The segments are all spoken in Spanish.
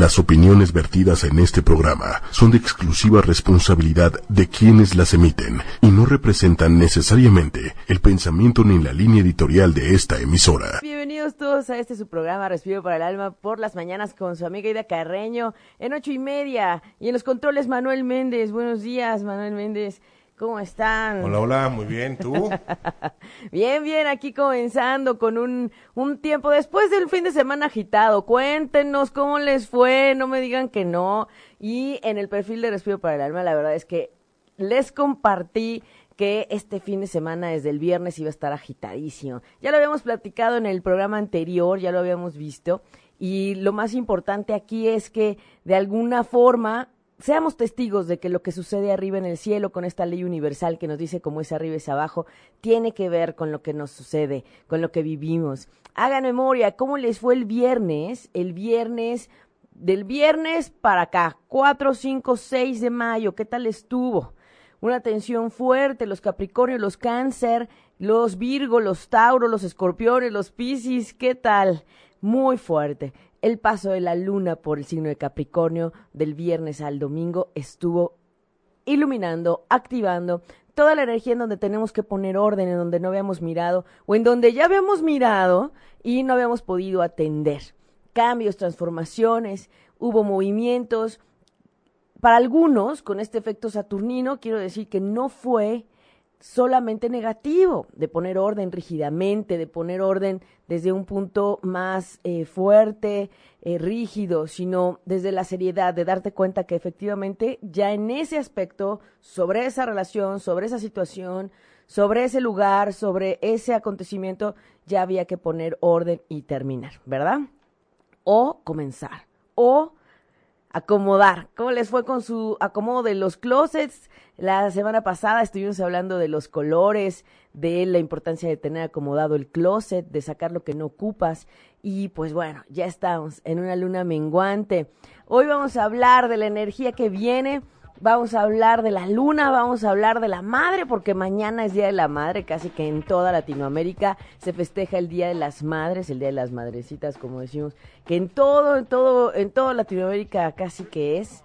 Las opiniones vertidas en este programa son de exclusiva responsabilidad de quienes las emiten y no representan necesariamente el pensamiento ni la línea editorial de esta emisora. Bienvenidos todos a este su programa Respiro para el Alma por las mañanas con su amiga Ida Carreño en ocho y media y en los controles Manuel Méndez. Buenos días, Manuel Méndez. ¿Cómo están? Hola, hola, muy bien, ¿tú? bien, bien, aquí comenzando con un, un tiempo después del fin de semana agitado. Cuéntenos cómo les fue, no me digan que no. Y en el perfil de Respiro para el Alma, la verdad es que les compartí que este fin de semana desde el viernes iba a estar agitadísimo. Ya lo habíamos platicado en el programa anterior, ya lo habíamos visto. Y lo más importante aquí es que de alguna forma seamos testigos de que lo que sucede arriba en el cielo con esta ley universal que nos dice cómo es arriba es abajo, tiene que ver con lo que nos sucede, con lo que vivimos. Hagan memoria, ¿cómo les fue el viernes? El viernes, del viernes para acá, 4, 5, 6 de mayo, ¿qué tal estuvo? Una tensión fuerte, los Capricornios, los Cáncer, los Virgo, los Tauro, los Escorpiones, los Piscis, ¿qué tal? Muy fuerte. El paso de la luna por el signo de Capricornio del viernes al domingo estuvo iluminando, activando toda la energía en donde tenemos que poner orden, en donde no habíamos mirado o en donde ya habíamos mirado y no habíamos podido atender. Cambios, transformaciones, hubo movimientos. Para algunos, con este efecto saturnino, quiero decir que no fue solamente negativo, de poner orden rígidamente, de poner orden desde un punto más eh, fuerte, eh, rígido, sino desde la seriedad, de darte cuenta que efectivamente ya en ese aspecto, sobre esa relación, sobre esa situación, sobre ese lugar, sobre ese acontecimiento, ya había que poner orden y terminar, ¿verdad? O comenzar, o acomodar. ¿Cómo les fue con su acomodo de los closets? La semana pasada estuvimos hablando de los colores, de la importancia de tener acomodado el closet, de sacar lo que no ocupas. Y pues bueno, ya estamos en una luna menguante. Hoy vamos a hablar de la energía que viene vamos a hablar de la luna, vamos a hablar de la madre, porque mañana es Día de la Madre, casi que en toda Latinoamérica se festeja el Día de las Madres, el Día de las Madrecitas, como decimos, que en todo, en todo, en toda Latinoamérica casi que es,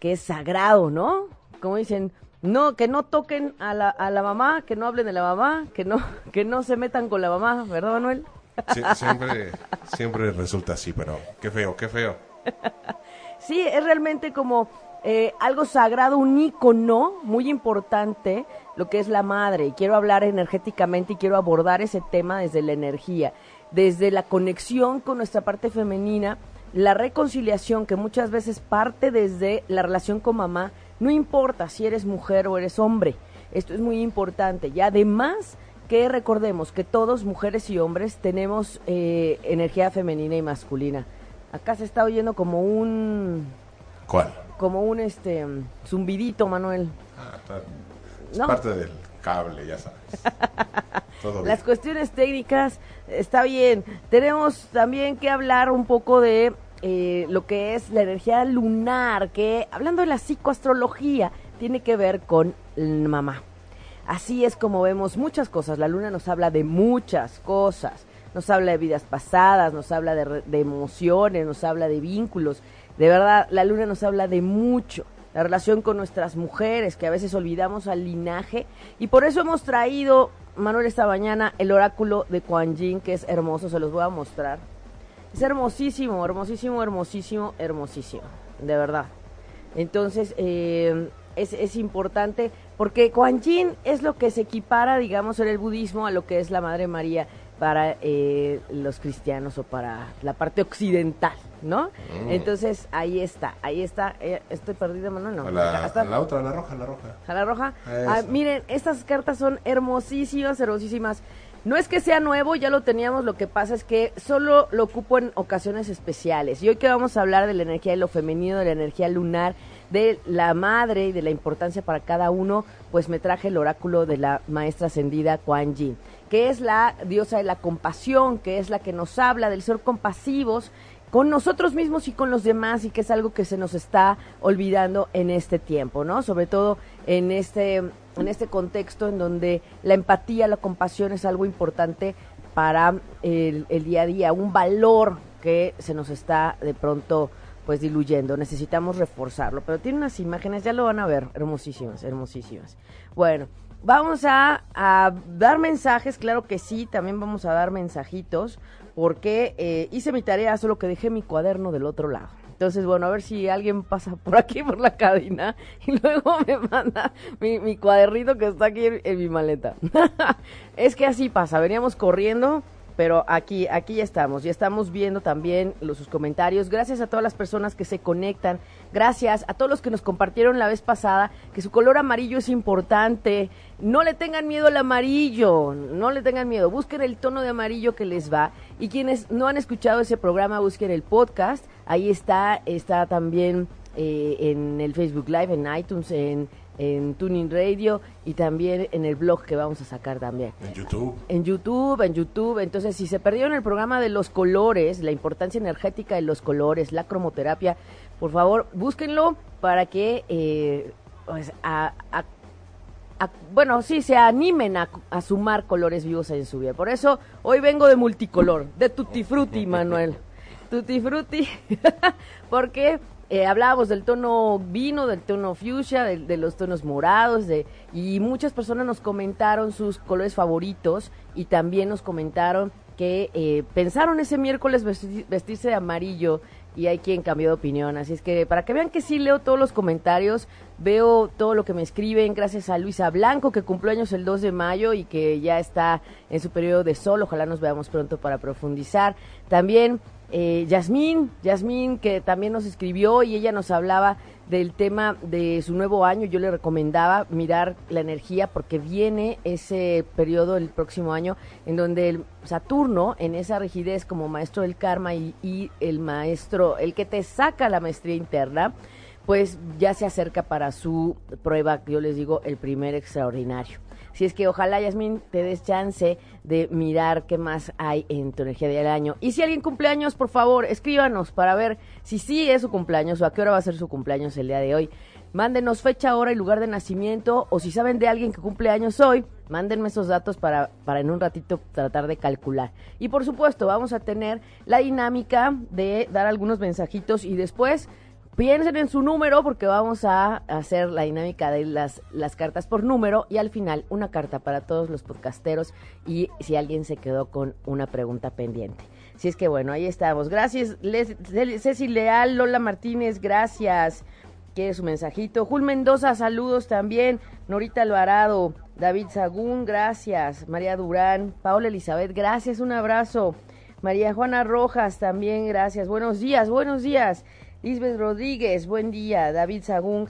que es sagrado, ¿no? Como dicen, no, que no toquen a la, a la mamá, que no hablen de la mamá, que no, que no se metan con la mamá, ¿verdad, Manuel? siempre, siempre resulta así, pero qué feo, qué feo. Sí, es realmente como eh, algo sagrado, un ícono muy importante, lo que es la madre. Y quiero hablar energéticamente y quiero abordar ese tema desde la energía, desde la conexión con nuestra parte femenina, la reconciliación que muchas veces parte desde la relación con mamá, no importa si eres mujer o eres hombre, esto es muy importante. Y además que recordemos que todos, mujeres y hombres, tenemos eh, energía femenina y masculina. Acá se está oyendo como un... ¿Cuál? Como un este zumbidito, Manuel. Ah, es parte del cable, ya sabes. Las cuestiones técnicas, está bien. Tenemos también que hablar un poco de eh, lo que es la energía lunar, que hablando de la psicoastrología, tiene que ver con mamá. Así es como vemos muchas cosas. La luna nos habla de muchas cosas. Nos habla de vidas pasadas, nos habla de, de emociones, nos habla de vínculos. De verdad, la luna nos habla de mucho, la relación con nuestras mujeres, que a veces olvidamos al linaje, y por eso hemos traído, Manuel, esta mañana el oráculo de Kuan Yin, que es hermoso, se los voy a mostrar. Es hermosísimo, hermosísimo, hermosísimo, hermosísimo, de verdad. Entonces, eh, es, importante porque Kuan Yin es lo que se equipara, digamos, en el budismo a lo que es la Madre María para eh, los cristianos o para la parte occidental, ¿no? Mm. Entonces, ahí está, ahí está. Eh, estoy perdida, Manuel, no. La, la otra, la roja, la roja. A la roja. Ah, miren, estas cartas son hermosísimas, hermosísimas. No es que sea nuevo, ya lo teníamos, lo que pasa es que solo lo ocupo en ocasiones especiales. Y hoy que vamos a hablar de la energía de lo femenino, de la energía lunar, de la madre y de la importancia para cada uno, pues me traje el oráculo de la maestra ascendida Kuan Yin que es la diosa de la compasión, que es la que nos habla del ser compasivos con nosotros mismos y con los demás y que es algo que se nos está olvidando en este tiempo, ¿no? Sobre todo en este en este contexto en donde la empatía, la compasión es algo importante para el, día a día, un valor que se nos está de pronto pues diluyendo, necesitamos reforzarlo, pero tiene unas imágenes, ya lo van a ver, hermosísimas, hermosísimas. Bueno, vamos a, a dar mensajes, claro que sí, también vamos a dar mensajitos, porque eh, hice mi tarea, solo que dejé mi cuaderno del otro lado. Entonces, bueno, a ver si alguien pasa por aquí, por la cabina, y luego me manda mi, mi cuadernito que está aquí en, en mi maleta. es que así pasa, veníamos corriendo pero aquí, aquí ya estamos, ya estamos viendo también los, sus comentarios. Gracias a todas las personas que se conectan, gracias a todos los que nos compartieron la vez pasada que su color amarillo es importante. No le tengan miedo al amarillo, no le tengan miedo, busquen el tono de amarillo que les va. Y quienes no han escuchado ese programa, busquen el podcast, ahí está, está también eh, en el Facebook Live, en iTunes, en en Tuning Radio y también en el blog que vamos a sacar también. En YouTube. En YouTube, en YouTube. Entonces, si se perdieron el programa de los colores, la importancia energética de los colores, la cromoterapia, por favor, búsquenlo para que, eh, pues, a, a, a, bueno, sí, se animen a, a, sumar colores vivos en su vida. Por eso, hoy vengo de multicolor, de Tutti Frutti, Manuel. Tutti Frutti, porque eh, hablábamos del tono vino, del tono fuchsia, de, de, los tonos morados, de, y muchas personas nos comentaron sus colores favoritos y también nos comentaron que eh, pensaron ese miércoles vestir, vestirse de amarillo y hay quien cambió de opinión. Así es que para que vean que sí leo todos los comentarios, veo todo lo que me escriben, gracias a Luisa Blanco, que cumplió años el 2 de mayo y que ya está en su periodo de sol. Ojalá nos veamos pronto para profundizar. También eh, Yasmín, Yasmín que también nos escribió y ella nos hablaba del tema de su nuevo año. Yo le recomendaba mirar la energía porque viene ese periodo el próximo año en donde el Saturno, en esa rigidez como maestro del karma y, y el maestro, el que te saca la maestría interna, pues ya se acerca para su prueba, yo les digo, el primer extraordinario. Si es que ojalá, Yasmin, te des chance de mirar qué más hay en tu energía del año. Y si alguien cumpleaños, por favor, escríbanos para ver si sí es su cumpleaños o a qué hora va a ser su cumpleaños el día de hoy. Mándenos fecha, hora y lugar de nacimiento o si saben de alguien que cumple años hoy, mándenme esos datos para, para en un ratito tratar de calcular. Y por supuesto, vamos a tener la dinámica de dar algunos mensajitos y después piensen en su número porque vamos a hacer la dinámica de las, las cartas por número y al final una carta para todos los podcasteros y si alguien se quedó con una pregunta pendiente. Si es que bueno, ahí estamos. Gracias, Les, Ceci Leal, Lola Martínez, gracias. Quiere su mensajito. Jul Mendoza, saludos también. Norita Alvarado, David Sagún, gracias. María Durán, Paola Elizabeth, gracias, un abrazo. María Juana Rojas, también gracias. Buenos días, buenos días. Lisbeth Rodríguez, buen día. David Sagún,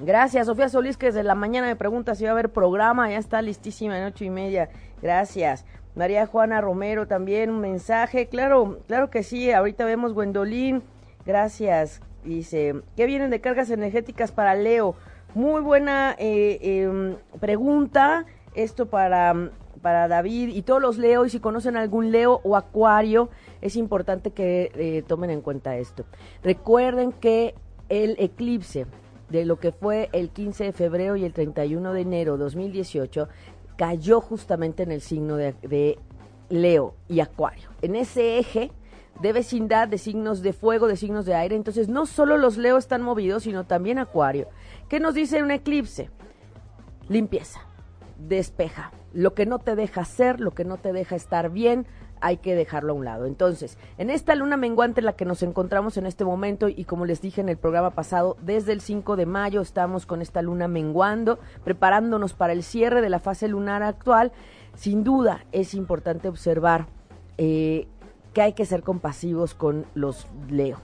gracias. Sofía Solís, que desde la mañana me pregunta si va a haber programa, ya está listísima en ocho y media. Gracias. María Juana Romero, también un mensaje. Claro, claro que sí. Ahorita vemos Gwendolyn. Gracias. Dice, ¿qué vienen de cargas energéticas para Leo? Muy buena eh, eh, pregunta. Esto para para David y todos los Leo, y si conocen algún Leo o Acuario, es importante que eh, tomen en cuenta esto. Recuerden que el eclipse de lo que fue el 15 de febrero y el 31 de enero 2018 cayó justamente en el signo de, Leo y Acuario. En ese eje de vecindad, de signos de fuego, de signos de aire. Entonces, no solo los Leo están movidos, sino también Acuario. ¿Qué nos dice un eclipse? Limpieza, despeja, lo que no te deja ser, lo que no te deja estar bien, hay que dejarlo a un lado. Entonces, en esta luna menguante en la que nos encontramos en este momento y como les dije en el programa pasado, desde el 5 de mayo estamos con esta luna menguando, preparándonos para el cierre de la fase lunar actual, sin duda es importante observar eh, que hay que ser compasivos con los Leo.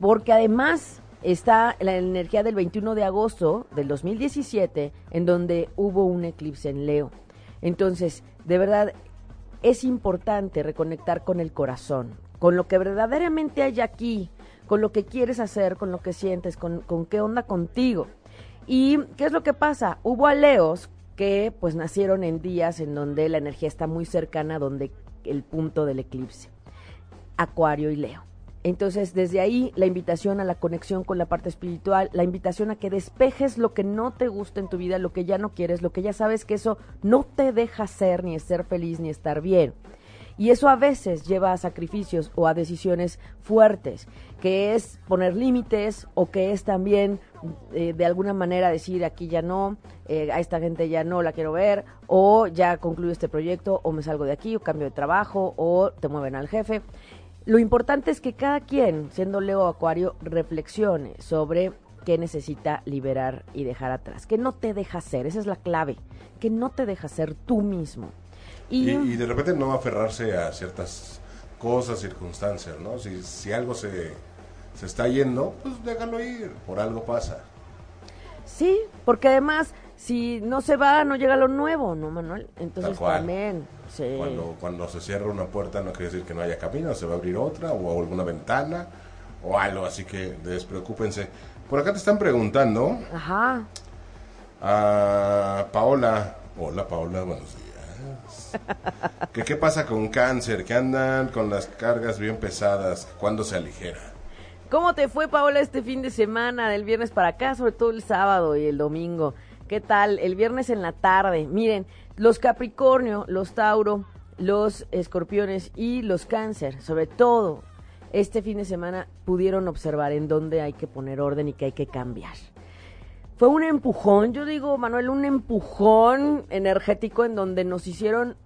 Porque además está la energía del 21 de agosto del 2017, en donde hubo un eclipse en Leo. Entonces, de verdad, es importante reconectar con el corazón, con lo que verdaderamente hay aquí, con lo que quieres hacer, con lo que sientes, con, con qué onda contigo. ¿Y qué es lo que pasa? Hubo aleos que pues nacieron en días en donde la energía está muy cercana donde el punto del eclipse. Acuario y Leo. Entonces, desde ahí, la invitación a la conexión con la parte espiritual, la invitación a que despejes lo que no te gusta en tu vida, lo que ya no quieres, lo que ya sabes que eso no te deja ser, ni ser feliz, ni estar bien. Y eso a veces lleva a sacrificios o a decisiones fuertes. que es poner límites o que es también eh, de alguna manera decir aquí ya no, eh, a esta gente ya no la quiero ver, o ya concluyo este proyecto, o me salgo de aquí, o cambio de trabajo, o te mueven al jefe. Lo importante es que cada quien, siendo Leo Acuario, reflexione sobre qué necesita liberar y dejar atrás, que no te deja ser, esa es la clave, que no te deja ser tú mismo. Y, y de repente no aferrarse a ciertas cosas, circunstancias, ¿no? Si, si algo se, se está yendo, pues déjalo ir, por algo pasa. Sí, porque además, si no se va, no llega lo nuevo, ¿no, Manuel? Entonces también, sí. Cuando, cuando se cierra una puerta no quiere decir que no haya camino, se va a abrir otra o alguna ventana o algo, así que despreocúpense. Por acá te están preguntando. Ajá. A Paola. Hola Paola, buenos días. ¿Que ¿Qué pasa con cáncer? Que andan con las cargas bien pesadas. ¿Cuándo se aligera? ¿Cómo te fue, Paola, este fin de semana, del viernes para acá, sobre todo el sábado y el domingo? ¿Qué tal? El viernes en la tarde. Miren, los Capricornio, los Tauro, los Escorpiones y los Cáncer, sobre todo este fin de semana, pudieron observar en dónde hay que poner orden y qué hay que cambiar. Fue un empujón, yo digo, Manuel, un empujón energético en donde nos hicieron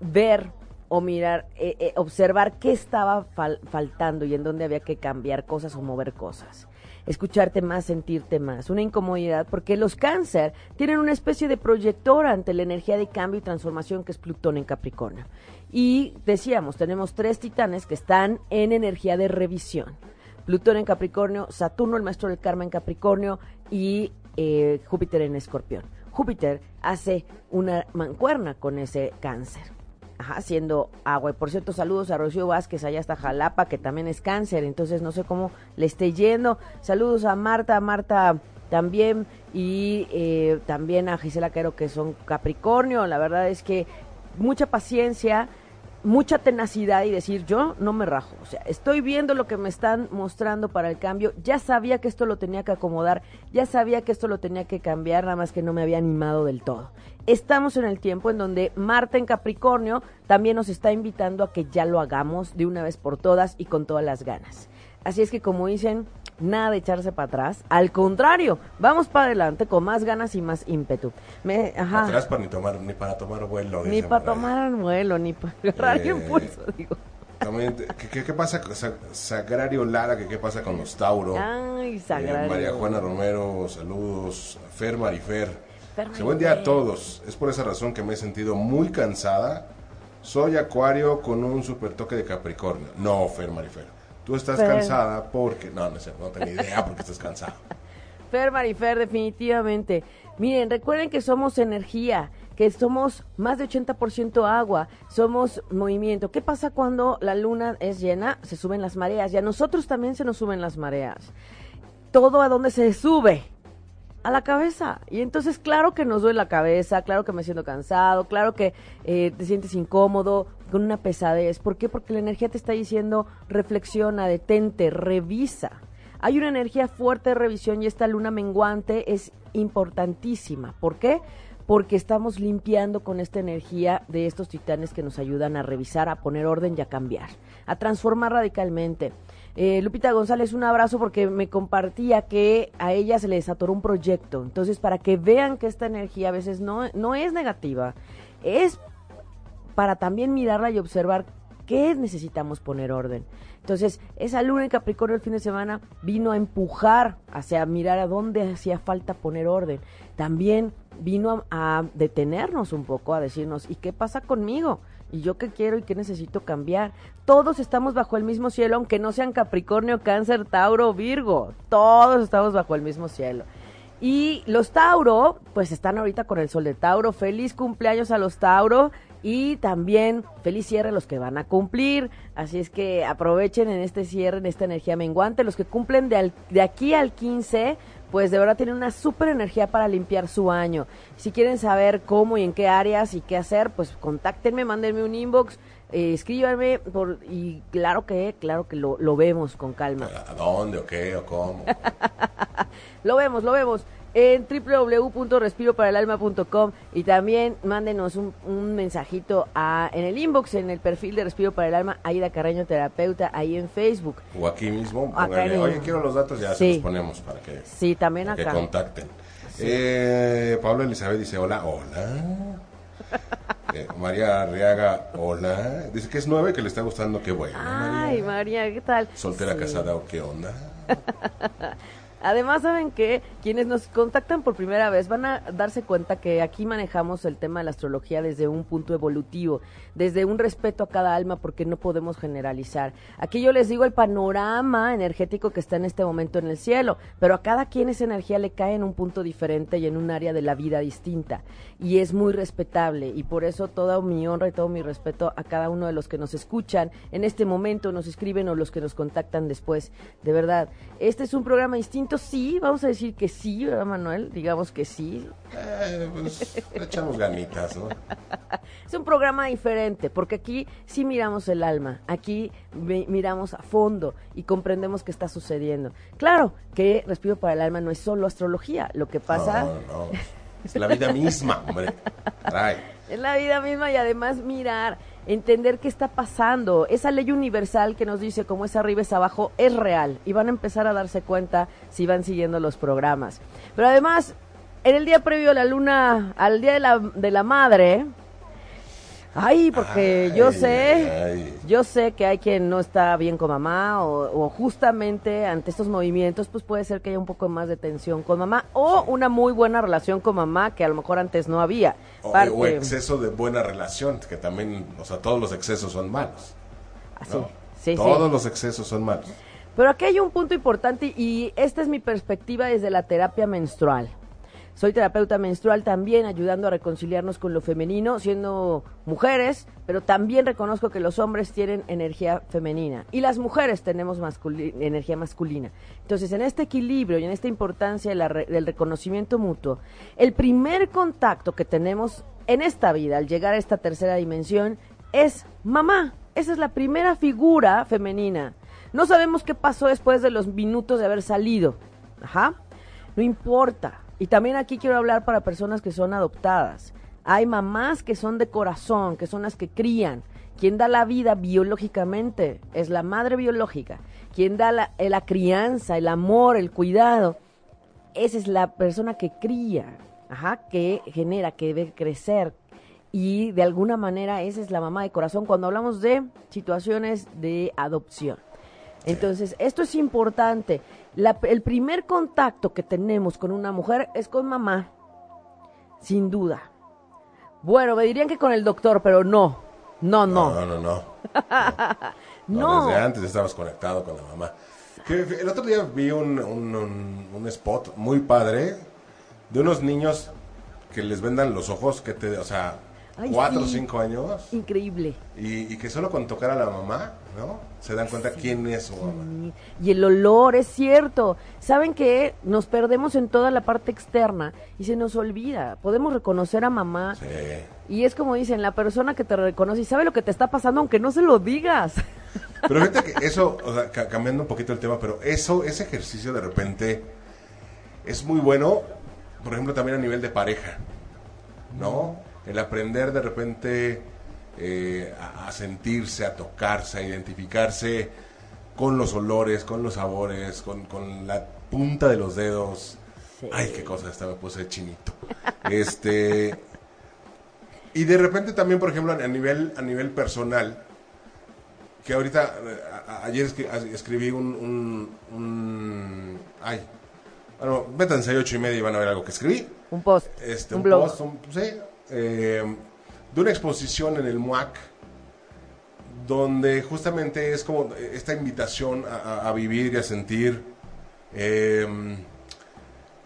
ver o mirar, eh, eh, observar qué estaba faltando y en dónde había que cambiar cosas o mover cosas. Escucharte más, sentirte más. Una incomodidad porque los cáncer tienen una especie de proyector ante la energía de cambio y transformación que es Plutón en Capricornio. Y decíamos, tenemos tres titanes que están en energía de revisión. Plutón en Capricornio, Saturno, el maestro del karma en Capricornio y eh, Júpiter en Escorpión. Júpiter hace una mancuerna con ese cáncer haciendo agua. Y por cierto, saludos a Rocío Vázquez, allá hasta Jalapa, que también es cáncer, entonces no sé cómo le esté yendo. Saludos a Marta, Marta también, y eh, también a Gisela Quero, que son Capricornio. La verdad es que mucha paciencia mucha tenacidad y decir, yo no me rajo. O sea, estoy viendo lo que me están mostrando para el cambio. Ya sabía que esto lo tenía que acomodar, ya sabía que esto lo tenía que cambiar, nada más que no me había animado del todo. Estamos en el tiempo en donde Marta en Capricornio también nos está invitando a que ya lo hagamos de una vez por todas y con todas las ganas. Así es que como dicen, nada de echarse para atrás. Al contrario, vamos para adelante con más ganas y más ímpetu. Me, ajá. Atrás para ni, tomar, ni para tomar vuelo. Ni para tomar vuelo, ni para agarrar eh, impulso, digo. También, ¿qué, qué, pasa con Sagrario Lara? ¿qué, ¿Qué pasa con los Tauro? Ay, Sagrario. Eh, María Juana Romero, saludos. Fer Marifer. Fer buen día a todos. Es por esa razón que me he sentido muy cansada. Soy Acuario con un super toque de Capricornio. No, Fer Marifer. Tú estás cansada porque... No, no sé, no tengo idea porque estás cansada. Fer Marifer, definitivamente. Miren, recuerden que somos energía, que somos más de 80% agua, somos movimiento. ¿Qué pasa cuando la luna es llena? Se suben las mareas y a nosotros también se nos suben las mareas. Todo a donde se sube, a la cabeza. Y entonces, claro que nos duele la cabeza, claro que me siento cansado, claro que eh, te sientes incómodo, con una pesadez. ¿Por qué? Porque la energía te está diciendo, reflexiona, detente, revisa. Hay una energía fuerte de revisión y esta luna menguante es importantísima. ¿Por qué? Porque estamos limpiando con esta energía de estos titanes que nos ayudan a revisar, a poner orden y a cambiar, a transformar radicalmente. Eh, Lupita González, un abrazo porque me compartía que a ella se le desatoró un proyecto. Entonces, para que vean que esta energía a veces no, no es negativa, es para también mirarla y observar qué necesitamos poner orden. Entonces, esa luna en Capricornio el fin de semana vino a empujar hacia mirar a dónde hacía falta poner orden. También vino a, a detenernos un poco, a decirnos, ¿y qué pasa conmigo? Y yo qué quiero y qué necesito cambiar. Todos estamos bajo el mismo cielo, aunque no sean Capricornio, Cáncer, Tauro, Virgo. Todos estamos bajo el mismo cielo. Y los Tauro, pues están ahorita con el sol de Tauro. Feliz cumpleaños a los Tauro y también feliz cierre a los que van a cumplir. Así es que aprovechen en este cierre, en esta energía menguante. Los que cumplen de, de aquí al 15, pues de verdad tienen una súper energía para limpiar su año. Si quieren saber cómo y en qué áreas y qué hacer, pues contáctenme, mándenme un inbox, eh, escríbanme por, y claro que, claro que lo, lo vemos con calma. ¿A dónde o qué o cómo? lo vemos, lo vemos. En www.respiroparalalma.com y también mándenos un, un mensajito a, en el inbox, en el perfil de Respiro para el Alma, Aida Carreño Terapeuta, ahí en Facebook. O aquí mismo, oye, quiero los datos, ya Sí. se los ponemos para que, Sí, también para que acá. contacten. Eh, Pablo Elizabeth dice, hola, hola. Eh, María Arriaga, hola. Dice que es nueve, que le está gustando, qué bueno. Ay, María. María, ¿qué tal? Soltera, Sí. casada o qué onda. Además, saben que quienes nos contactan por primera vez van a darse cuenta que aquí manejamos el tema de la astrología desde un punto evolutivo, desde un respeto a cada alma, porque no podemos generalizar. Aquí yo les digo el panorama energético que está en este momento en el cielo, pero a cada quien esa energía le cae en un punto diferente y en un área de la vida distinta. Y es muy respetable, y por eso toda mi honra y todo mi respeto a cada uno de los que nos escuchan en este momento, nos escriben o los que nos contactan después. De verdad, este es un programa distinto, sí, vamos a decir que sí, ¿verdad, Manuel? Digamos que sí. Eh, pues le echamos ganitas, ¿no? Es un programa diferente, porque aquí sí miramos el alma, aquí mi- miramos a fondo y comprendemos qué está sucediendo. Claro que Respiro para el Alma no es solo astrología, lo que pasa... No, no. Es la vida misma, hombre. Es la vida misma y además mirar, entender qué está pasando. Esa ley universal que nos dice cómo es arriba es abajo es real y van a empezar a darse cuenta si van siguiendo los programas. Pero además, en el día previo a la luna, al día de la, de la madre, ay, porque yo sé, ay. yo sé que hay quien no está bien con mamá o, o justamente ante estos movimientos, pues puede ser que haya un poco más de tensión con mamá o una muy buena relación con mamá que a lo mejor antes no había. O, Parte- o exceso de buena relación, que también, o sea, todos los excesos son malos. Así. ¿no? Sí, sí. todos los excesos son malos. Pero aquí hay un punto importante y esta es mi perspectiva desde la terapia menstrual. Soy terapeuta menstrual también ayudando a reconciliarnos con lo femenino, siendo mujeres, pero también reconozco que los hombres tienen energía femenina y las mujeres tenemos energía masculina. Entonces, en este equilibrio y en esta importancia del reconocimiento mutuo, el primer contacto que tenemos en esta vida al llegar a esta tercera dimensión es mamá. Esa es la primera figura femenina. No sabemos qué pasó después de los minutos de haber salido. Ajá. No importa. Y también aquí quiero hablar para personas que son adoptadas. Hay mamás que son de corazón, que son las que crían. Quien da la vida biológicamente es la madre biológica. Quien da la, eh, la crianza, el amor, el cuidado, esa es la persona que cría, ajá, que genera, que debe crecer. Y de alguna manera esa es la mamá de corazón cuando hablamos de situaciones de adopción. Entonces, esto es importante. La- el primer contacto que tenemos con una mujer es con mamá, sin duda. Bueno, me dirían que con el doctor, pero no. No, no. No, no, no. No, No. Desde antes estabas conectado con la mamá. Que el otro día vi un, un, un- un spot muy padre de unos niños que les vendan los ojos, que te, o sea, Ay, cuatro o sí. cinco años, Increíble. y, y que solo con tocar a la mamá, ¿no? Se dan cuenta quién es su mamá. Y el olor, es cierto. Saben que nos perdemos en toda la parte externa y se nos olvida. Podemos reconocer a mamá Sí. y es como dicen, la persona que te reconoce y sabe lo que te está pasando aunque no se lo digas. Pero fíjate que eso, o sea, ca- cambiando un poquito el tema, pero eso, ese ejercicio de repente es muy bueno, por ejemplo, también a nivel de pareja, ¿no? El aprender de repente eh, a, a sentirse, a tocarse, a identificarse con los olores, con los sabores, con, con la punta de los dedos. Ay, qué cosa, esta me puse chinito. Este. Y de repente también, por ejemplo, a nivel, a nivel personal, que ahorita, a- ayer escribí un, un, un- ay, bueno, métanse a ocho y media y van a ver algo que escribí. Un post, Este, un, un, blog. post, un- sí, eh, de una exposición en el MUAC, donde justamente es como esta invitación a, vivir y a sentir eh,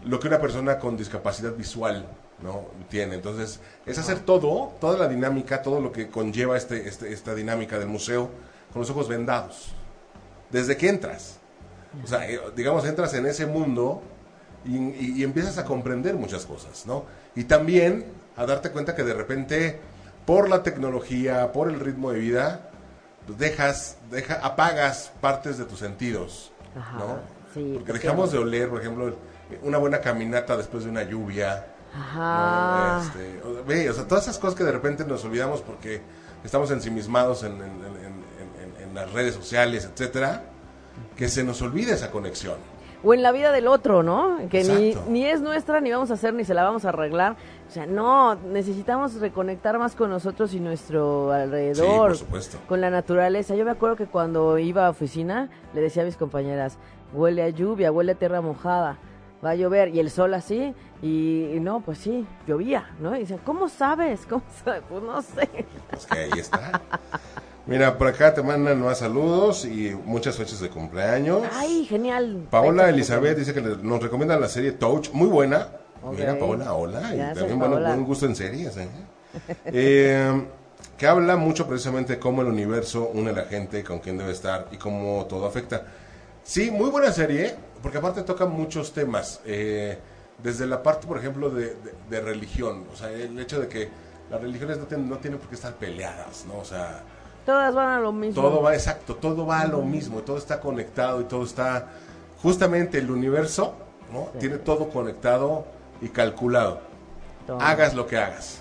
lo que una persona con discapacidad visual no tiene. Entonces, es hacer todo, toda la dinámica, todo lo que conlleva este, este- esta dinámica del museo con los ojos vendados. Desde que entras. O sea, eh, digamos, entras en ese mundo y, y- y empiezas a comprender muchas cosas, ¿no? Y también a darte cuenta que de repente, por la tecnología, por el ritmo de vida, pues dejas, deja, apagas partes de tus sentidos, Ajá. ¿no? Sí, Porque dejamos de oler, por ejemplo, una buena caminata después de una lluvia. Ajá. ¿no? Este, o- sea, todas esas cosas que de repente nos olvidamos porque estamos ensimismados en, en- en- en- las redes sociales, etcétera, que se nos olvida esa conexión. O en la vida del otro, ¿no? Que ni, ni es nuestra, ni vamos a hacer, ni se la vamos a arreglar. O sea, no, necesitamos reconectar más con nosotros y nuestro alrededor. por supuesto. Con la naturaleza. Yo me acuerdo que cuando iba a oficina, le decía a mis compañeras, huele a lluvia, huele a tierra mojada, va a llover. Y el sol así, y, y no, pues sí, llovía, ¿no? Y dicen, ¿cómo sabes? ¿Cómo sabes? Pues no sé. Pues que ahí está. Mira, por acá te mandan más saludos y muchas fechas de cumpleaños. Ay, genial. Paola Elizabeth dice que nos recomienda la serie Touch, muy buena. Mira, Paola, hola. Y también bueno, Paola. buen gusto en series. ¿eh? Eh, que habla mucho precisamente cómo el universo une a la gente, con quién debe estar y cómo todo afecta. Sí, muy buena serie, porque aparte toca muchos temas. eh, desde la parte, por ejemplo, de, de- de religión. O sea, el hecho de que las religiones no, tienen- no tienen por qué estar peleadas, ¿no? O sea, Todas van a lo mismo. todo va, exacto, todo va a lo mismo, todo está conectado y todo está, justamente el universo, ¿no? Tiene todo conectado y calculado. Todo. Hagas lo que hagas.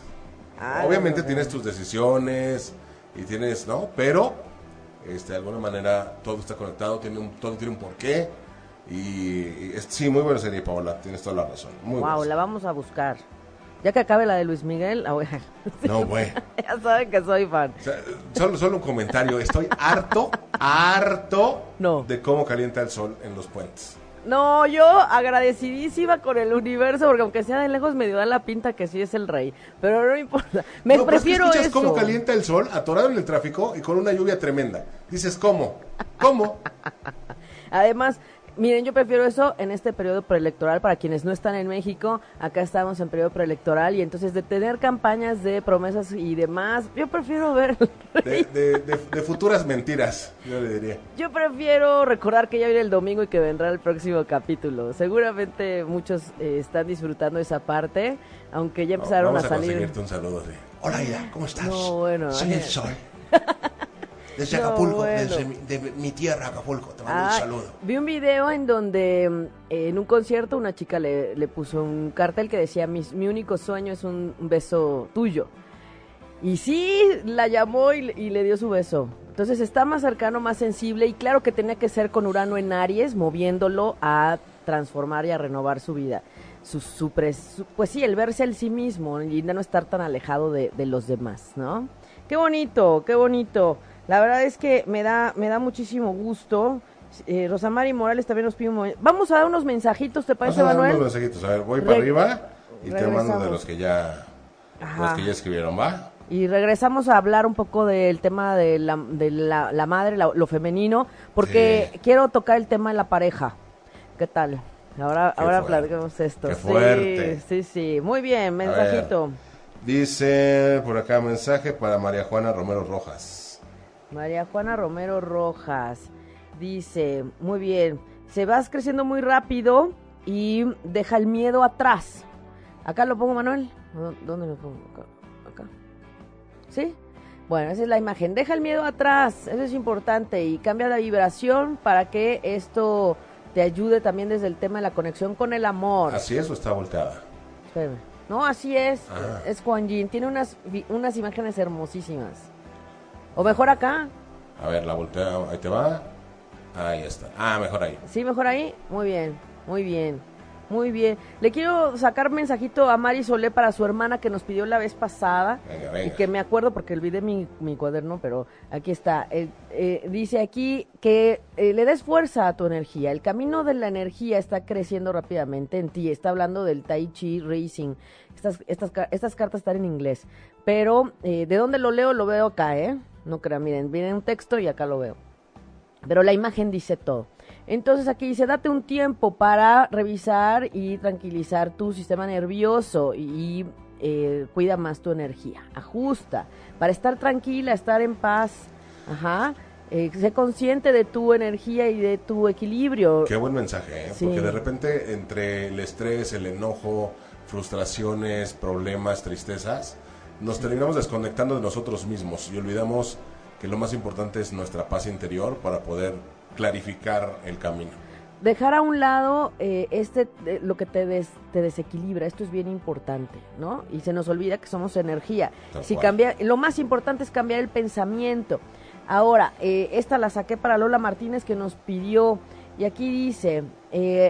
Ah, Obviamente no, tienes tus decisiones y tienes, ¿no? Pero, este, de alguna manera, todo está conectado, tiene un, todo tiene un porqué. Y, y es- sí, muy buena serie, Paola, tienes toda la razón. Muy Wow, la vamos a buscar. Ya que acabe la de Luis Miguel, la voy a-. No, güey. ya saben que soy fan. O sea, solo, solo un comentario. Estoy harto, harto No. de cómo calienta el sol en los puentes. No, yo agradecidísima con el universo, porque aunque sea de lejos me dio la pinta que sí es el rey. Pero no importa. Me No, que prefiero escuchas eso. cómo calienta el sol, atorado en el tráfico y con una lluvia tremenda. Dices, ¿cómo? ¿Cómo? Además, miren, yo prefiero eso en este periodo preelectoral para quienes no están en México. Acá estamos en periodo preelectoral y entonces de tener campañas de promesas y demás, yo prefiero ver. De, de- de- de futuras mentiras, yo le diría. Yo prefiero recordar que ya viene el domingo y que vendrá el próximo capítulo. Seguramente muchos eh, están disfrutando esa parte, aunque ya empezaron Vamos a a salir. un saludo. sí. Hola, Ida, ¿cómo estás? No, bueno, Soy el eh. sol. Desde No, Acapulco, bueno. desde mi, de mi tierra, Acapulco. Te mando Ah, un saludo. vi un video en donde mm, en un concierto una chica le, le puso un cartel que decía mi, mi único sueño es un, un beso tuyo. Y sí, la llamó y, le- y le dio su beso. Entonces está más cercano, más sensible y claro que tenía que ser con Urano en Aries, moviéndolo a transformar y a renovar su vida. Su, su pres- su- pues sí, el verse el sí mismo y no estar tan alejado de, de los demás, ¿no? Qué bonito, qué bonito. La verdad es que me da, me da muchísimo gusto. Eh, Rosamari Morales también nos pide un Vamos a dar unos mensajitos, ¿te Vamos parece, a dar Manuel? unos mensajitos. A ver, voy para arriba y te mando de los que ya, los que ya escribieron, ¿va? Y regresamos a hablar un poco del tema de la, de la, la madre, la- lo femenino, porque Sí. quiero tocar el tema de la pareja. ¿Qué tal? Ahora, Qué ahora platicamos esto. Qué Sí, fuerte. Sí, sí, Muy bien, mensajito. Dice por acá mensaje para María Juana Romero Rojas. María Juana Romero Rojas dice, muy bien, se vas creciendo muy rápido y deja el miedo atrás. Acá lo pongo, Manuel. ¿Dó- ¿Dónde lo pongo? Acá. Acá. ¿Sí? Bueno, esa es la imagen. Deja el miedo atrás, eso es importante y cambia la vibración para que esto te ayude también desde el tema de la conexión con el amor. ¿Así es o está volteada? Espérame. No, así es. Ah. Es Juan Yin. Tiene unas, unas imágenes hermosísimas. O mejor acá. A ver, la voltea, ahí te va. Ahí está. Ah, mejor ahí. Sí, mejor ahí. Muy bien, muy bien, muy bien. Le quiero sacar mensajito a Mari Solé para su hermana que nos pidió la vez pasada. Venga, venga. Y que me acuerdo porque olvidé mi, mi cuaderno, pero aquí está. Eh, eh, dice aquí que eh, le des fuerza a tu energía. El camino de la energía está creciendo rápidamente en ti. Está hablando del Tai Chi Racing. Estas, estas, estas cartas están en inglés. Pero eh, de dónde lo leo, lo veo acá, ¿eh? No crean, miren, viene un texto y acá lo veo. Pero la imagen dice todo. Entonces aquí dice, date un tiempo para revisar y tranquilizar tu sistema nervioso y eh, cuida más tu energía. Ajusta para estar tranquila, estar en paz. Ajá. Eh, sé consciente de tu energía y de tu equilibrio. Qué buen mensaje, ¿eh? Sí. Porque de repente entre el estrés, el enojo, frustraciones, problemas, tristezas, nos terminamos desconectando de nosotros mismos y olvidamos que lo más importante es nuestra paz interior para poder clarificar el camino. dejar a un lado eh, este eh, lo que te, te desequilibra, esto es bien importante, ¿no? Y se nos olvida que somos energía. si cambia, lo más importante es cambiar el pensamiento. Ahora, eh, esta la saqué para Lola Martínez que nos pidió, y aquí dice,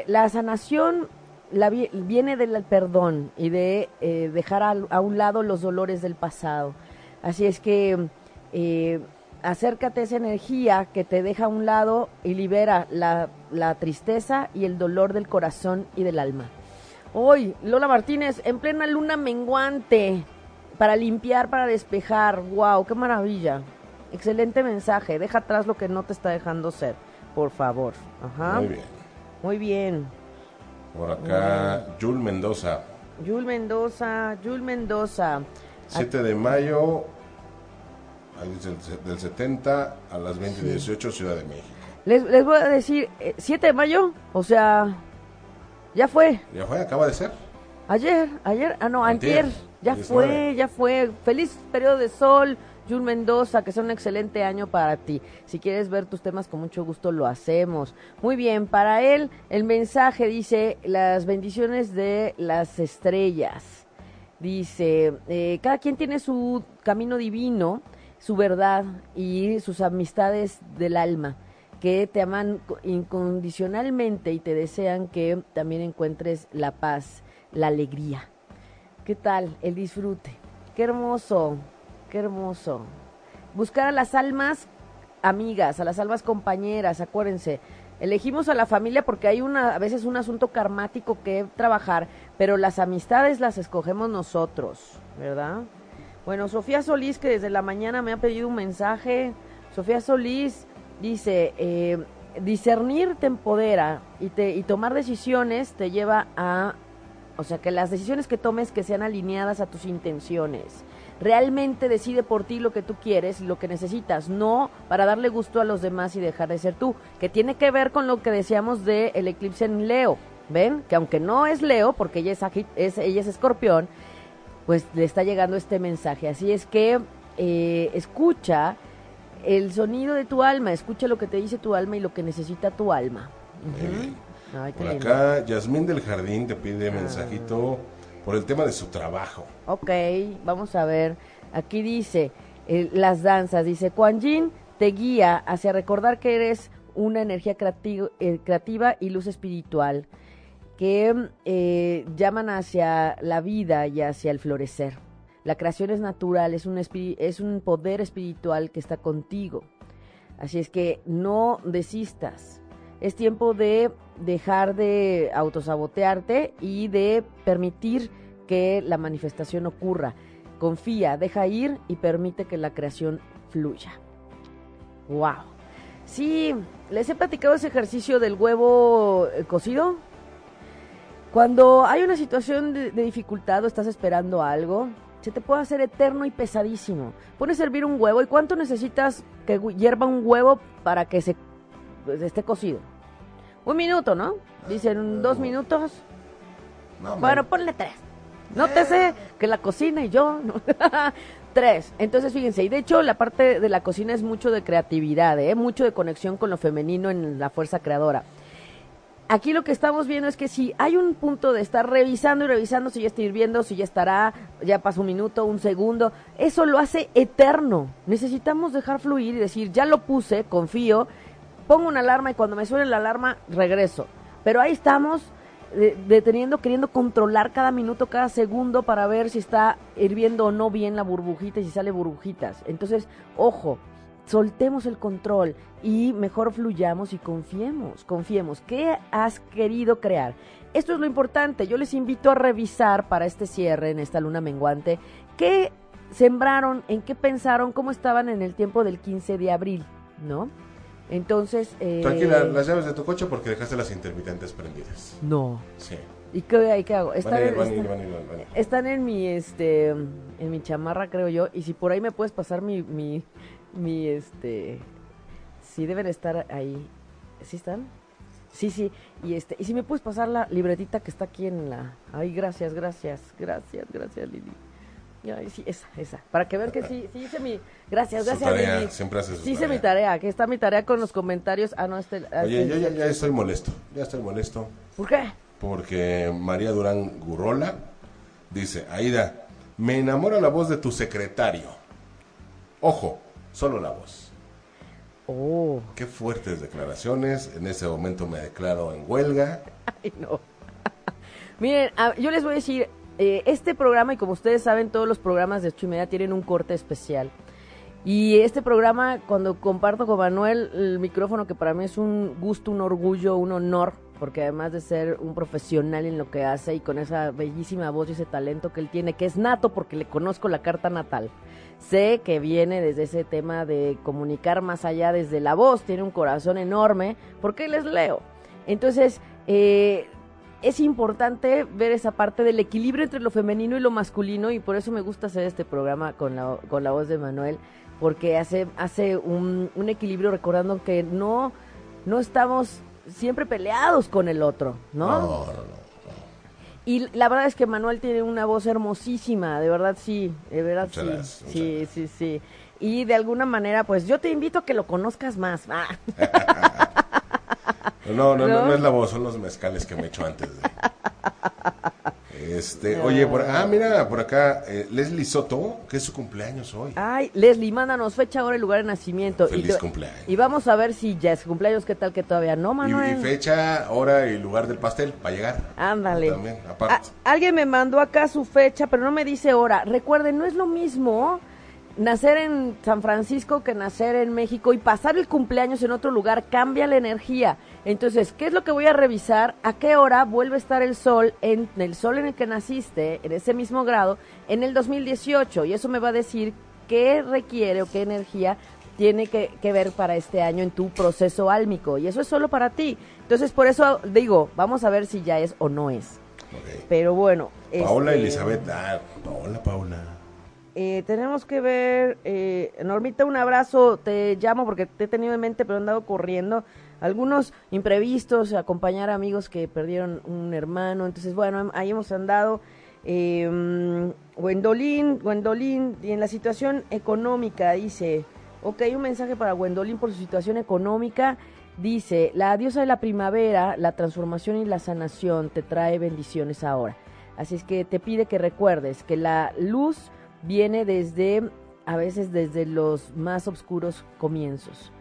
la sanación la, viene del perdón y de dejar a, un lado los dolores del pasado. Así es que acércate a esa energía que te deja a un lado y libera la, tristeza y el dolor del corazón y del alma. Hoy, Lola Martínez, en plena luna menguante, para limpiar, para despejar. ¡Wow! ¡Qué maravilla! Excelente mensaje. Deja atrás lo que no te está dejando ser, por favor. Ajá. Muy bien. Muy bien. Por acá, Jul Mendoza. Jul Mendoza, Jul Mendoza. 7 de mayo, del 70 a las 20.18 Ciudad de México. Les, les voy a decir, 7 eh, de mayo, o sea, ya fue. Ya fue, acaba de ser. Ayer, ayer, ah no, antier, ya fue, ya fue. Feliz periodo de sol, Jun Mendoza, que sea un excelente año para ti. Si quieres ver tus temas, con mucho gusto lo hacemos. Muy bien, para él el mensaje dice las bendiciones de las estrellas. Dice, eh, cada quien tiene su camino divino su verdad y sus amistades del alma, que te aman incondicionalmente y te desean que también encuentres la paz, la alegría. ¿Qué tal? El disfrute. Qué hermoso, qué hermoso. Buscar a las almas amigas, a las almas compañeras, acuérdense. Elegimos a la familia porque hay una, a veces un asunto karmático que trabajar, pero las amistades las escogemos nosotros, ¿verdad? Bueno, Sofía Solís, que desde la mañana me ha pedido un mensaje. Sofía Solís dice, eh, discernir te empodera y, te, y tomar decisiones te lleva a, o sea, que las decisiones que tomes que sean alineadas a tus intenciones. Realmente decide por ti lo que tú quieres y lo que necesitas, no para darle gusto a los demás y dejar de ser tú, que tiene que ver con lo que decíamos del el eclipse en Leo. ¿Ven? Que aunque no es Leo, porque ella es, es, ella es escorpión, pues le está llegando este mensaje. Así es que eh, escucha el sonido de tu alma, escucha lo que te dice tu alma y lo que necesita tu alma. por acá, Yasmín del Jardín te pide ah. Por el tema de su trabajo. Ok, vamos a ver. Aquí dice, eh, las danzas, dice, Kuan Yin te guía hacia recordar que eres una energía eh, creativa y luz espiritual que eh, llaman hacia la vida y hacia el florecer. La creación es natural, es un, es un poder espiritual que está contigo. Así es que no desistas. Es tiempo de dejar de autosabotearte y de permitir que la manifestación ocurra. Confía, deja ir y permite que la creación fluya. ¡Wow! Sí, les he platicado ese ejercicio del huevo eh, cocido. Cuando hay una situación de, dificultad o estás esperando algo, se te puede hacer eterno y pesadísimo. Pones a servir un huevo y cuánto necesitas que hierva un huevo para que se pues, esté cocido. Un minuto, ¿no? Dicen dos minutos. bueno, ponle tres. No te sé que la cocina y yo. tres. Entonces, fíjense, y de hecho la parte de la cocina es mucho de creatividad, ¿eh? mucho de conexión con lo femenino en la fuerza creadora aquí lo que estamos viendo es que si hay un punto de estar revisando y revisando si ya está hirviendo, si ya estará, ya pasó un minuto, un segundo, eso lo hace eterno. Necesitamos dejar fluir y decir, ya lo puse, confío, pongo una alarma y cuando me suene la alarma regreso. Pero ahí estamos deteniendo, queriendo controlar cada minuto, cada segundo para ver si está hirviendo o no bien la burbujita y si sale burbujitas. Entonces, ojo, soltemos el control y mejor fluyamos y confiemos, confiemos. ¿Qué has querido crear? Esto es lo importante. Yo les invito a revisar para este cierre en esta luna menguante qué sembraron, en qué pensaron, cómo estaban en el tiempo del 15 de abril, ¿no? Entonces... Eh... Tranquila, las llaves de tu coche porque dejaste las intermitentes prendidas. No. Sí. ¿Y qué, qué hago? Están, en, están, en mi este en mi chamarra creo yo y si por ahí me puedes pasar mi, mi, mi este sí deben estar ahí. ¿Sí están? Sí, sí. Y este, y si me puedes pasar la libretita que está aquí en la. Ay, gracias, gracias, gracias, gracias, Lili. Sí, esa, esa. Para que vean que sí, sí hice mi... Gracias, Su gracias. tarea, Lili. siempre hace su Sí hice mi tarea, aquí está mi tarea con los comentarios. Ah, no, este... Oye, este- yo ya, ya estoy molesto, ya estoy molesto, ¿Por qué? porque María Durán Gurrola dice, Aida, me enamora la voz de tu secretario. Ojo, solo la voz. Oh, Qué fuertes declaraciones, en ese momento me declaro en huelga. ay, no. Miren, yo les voy a decir, eh, este programa, y como ustedes saben, todos los programas de ocho y media tienen un corte especial. Y este programa, cuando comparto con Manuel el micrófono, que para mí es un gusto, un orgullo, un honor, porque además de ser un profesional en lo que hace y con esa bellísima voz y ese talento que él tiene, que es nato porque le conozco la carta natal, sé que viene desde ese tema de comunicar más allá desde la voz, tiene un corazón enorme, porque les leo. Entonces, eh, es importante ver esa parte del equilibrio entre lo femenino y lo masculino y por eso me gusta hacer este programa con la, con la voz de Manuel, porque hace, hace un, un equilibrio recordando que no, no estamos siempre peleados con el otro, ¿no? No, no, no. Y la verdad es que Manuel tiene una voz hermosísima, de verdad sí, de verdad Muchas sí, gracias, sí, sí, sí. Y de alguna manera, pues yo te invito a que lo conozcas más. Ah. No, no, no, ¿No? es la voz, son los mezcales que me echo antes de. Este, oye, por, ah, mira, por acá, eh, Leslie Soto, que es su cumpleaños hoy. Ay, Leslie, mándanos fecha, hora y lugar de nacimiento. Feliz y te- cumpleaños. Y vamos a ver si ya es cumpleaños, qué tal que todavía no, Y, Manuel. y fecha, hora y lugar del pastel para llegar. Ándale. También, aparte. A- alguien me mandó acá su fecha, pero no me dice hora. Recuerden, no es lo mismo nacer en San Francisco que nacer en México y pasar el cumpleaños en otro lugar cambia la energía. Entonces, ¿qué es lo que voy a revisar? ¿A qué hora vuelve a estar el sol en el sol en el que naciste, en ese mismo grado, en el 2018? Y eso me va a decir qué requiere o qué energía tiene que, que ver para este año en tu proceso álmico. Y eso es solo para ti. Entonces, por eso digo, vamos a ver si ya es o no es. Pero bueno. Paola este, Elizabeth, ah, hola Paula. Eh, tenemos que ver, eh, Normita, un abrazo, te llamo porque te he tenido en mente, pero he andado corriendo. Algunos imprevistos, acompañar a amigos que perdieron un hermano, entonces bueno, ahí hemos andado. Eh, Gwendolyn, Gwendolyn, y en la situación económica, dice, ok, un mensaje para Gwendolyn por su situación económica. Dice, la diosa de la primavera, la transformación y la sanación te trae bendiciones ahora. Así es que te pide que recuerdes que la luz viene desde, a veces desde los más oscuros comienzos.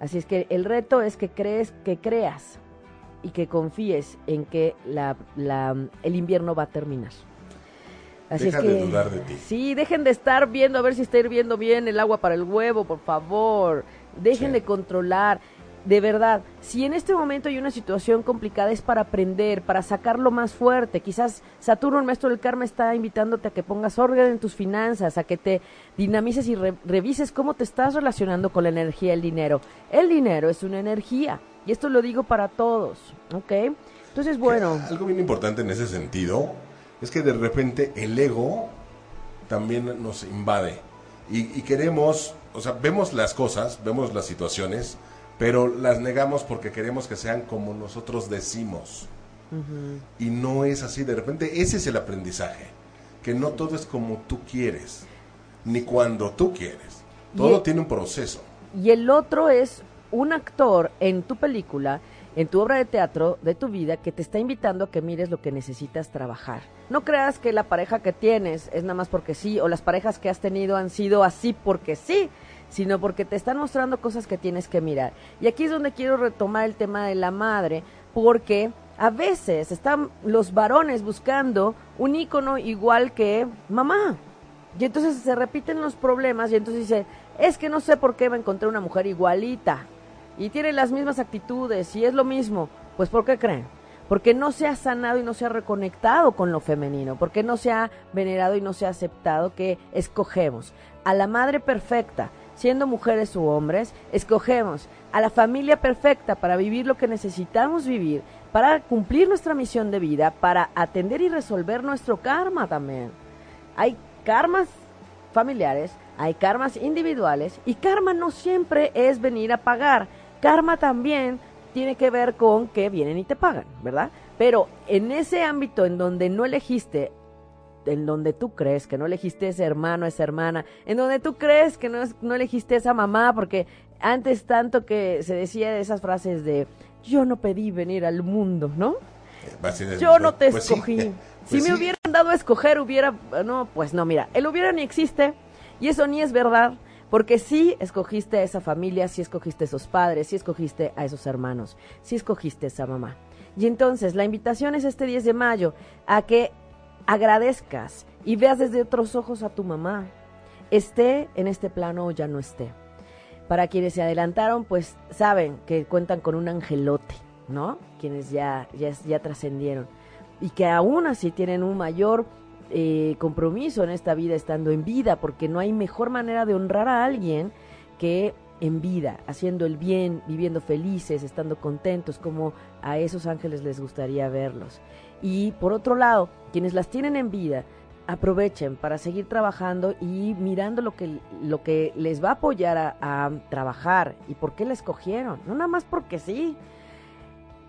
Así es que el reto es que crees, que creas y que confíes en que la, la- el invierno va a terminar. Así Deja es que, de dudar de ti. Sí, dejen de estar viendo a ver si está hirviendo bien el agua para el huevo, por favor. Dejen Sí. de controlar. De verdad, si en este momento hay una situación complicada es para aprender, para sacarlo más fuerte. Quizás Saturno, el maestro del karma, está invitándote a que pongas orden en tus finanzas, a que te dinamices y re- revises cómo te estás relacionando con la energía del dinero. El dinero es una energía y esto lo digo para todos, ¿ok? Entonces, bueno, Algo bien importante en ese sentido es que de repente el ego también nos invade y, y queremos, o sea, vemos las cosas, vemos las situaciones, pero las negamos porque queremos que sean como nosotros decimos. Y no es así, de repente ese es el aprendizaje, que no todo es como tú quieres, ni cuando tú quieres. Todo tiene un proceso. y el otro es un actor en tu película, en tu obra de teatro, de tu vida, que te está invitando a que mires lo que necesitas trabajar. No creas que la pareja que tienes es nada más porque sí, o las parejas que has tenido han sido así porque sí, sino porque te están mostrando cosas que tienes que mirar. Y aquí es donde quiero retomar el tema de la madre, porque a veces están los varones buscando un ícono igual que mamá. Y entonces se repiten los problemas y entonces dice, es que no sé por qué me encontré una mujer igualita y tiene las mismas actitudes y es lo mismo. Pues ¿por qué creen? Porque no se ha sanado y no se ha reconectado con lo femenino, porque no se ha venerado y no se ha aceptado que escogemos a la madre perfecta, siendo mujeres u hombres, escogemos a la familia perfecta para vivir lo que necesitamos vivir, para cumplir nuestra misión de vida, para atender y resolver nuestro karma también. Hay karmas familiares, hay karmas individuales y karma no siempre es venir a pagar. Karma también tiene que ver con que vienen y te pagan, ¿verdad? Pero en ese ámbito en donde no elegiste en donde tú crees que no elegiste ese hermano, esa hermana, en donde tú crees que no, no elegiste esa mamá, porque antes tanto que se decía esas frases de yo no pedí venir al mundo, ¿no? Yo no te pues escogí. si pues me hubieran dado a escoger, hubiera... No, pues no, mira, el hubiera ni existe y eso ni es verdad. Porque sí escogiste a esa familia, sí escogiste a esos padres, sí escogiste a esos hermanos, sí escogiste a esa mamá. Y entonces la invitación es este 10 de mayo a que agradezcas y veas desde otros ojos a tu mamá, esté en este plano o ya no esté. Para quienes se adelantaron, pues saben que cuentan con un angelote, ¿no? Quienes ya, ya, ya trascendieron y que aún así tienen un mayor eh, compromiso en esta vida estando en vida, porque no hay mejor manera de honrar a alguien que en vida, haciendo el bien, viviendo felices, estando contentos, como a esos ángeles les gustaría verlos. Y por otro lado, quienes las tienen en vida, aprovechen para seguir trabajando y mirando lo que, lo que les va a apoyar a, a trabajar y por qué la escogieron, no nada más porque sí.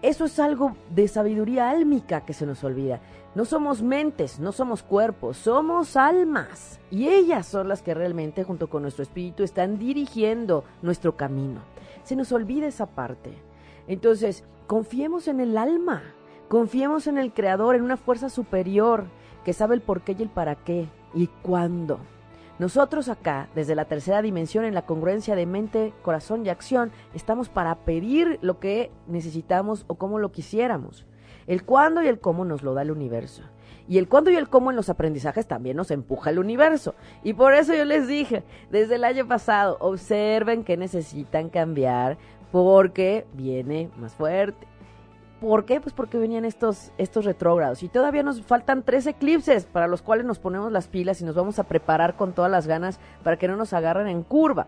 Eso es algo de sabiduría álmica que se nos olvida. No somos mentes, no somos cuerpos, somos almas. Y ellas son las que realmente, junto con nuestro espíritu, están dirigiendo nuestro camino. Se nos olvida esa parte. Entonces, confiemos en el alma, confiemos en el Creador, en una fuerza superior que sabe el por qué y el para qué y cuándo. Nosotros acá, desde la tercera dimensión, en la congruencia de mente, corazón y acción, estamos para pedir lo que necesitamos o como lo quisiéramos. El cuándo y el cómo nos lo da el universo. Y el cuándo y el cómo en los aprendizajes también nos empuja el universo. Y por eso yo les dije, desde el año pasado, observen que necesitan cambiar porque viene más fuerte. ¿Por qué? Pues porque venían estos, estos retrógrados. Y todavía nos faltan tres eclipses para los cuales nos ponemos las pilas y nos vamos a preparar con todas las ganas para que no nos agarren en curva.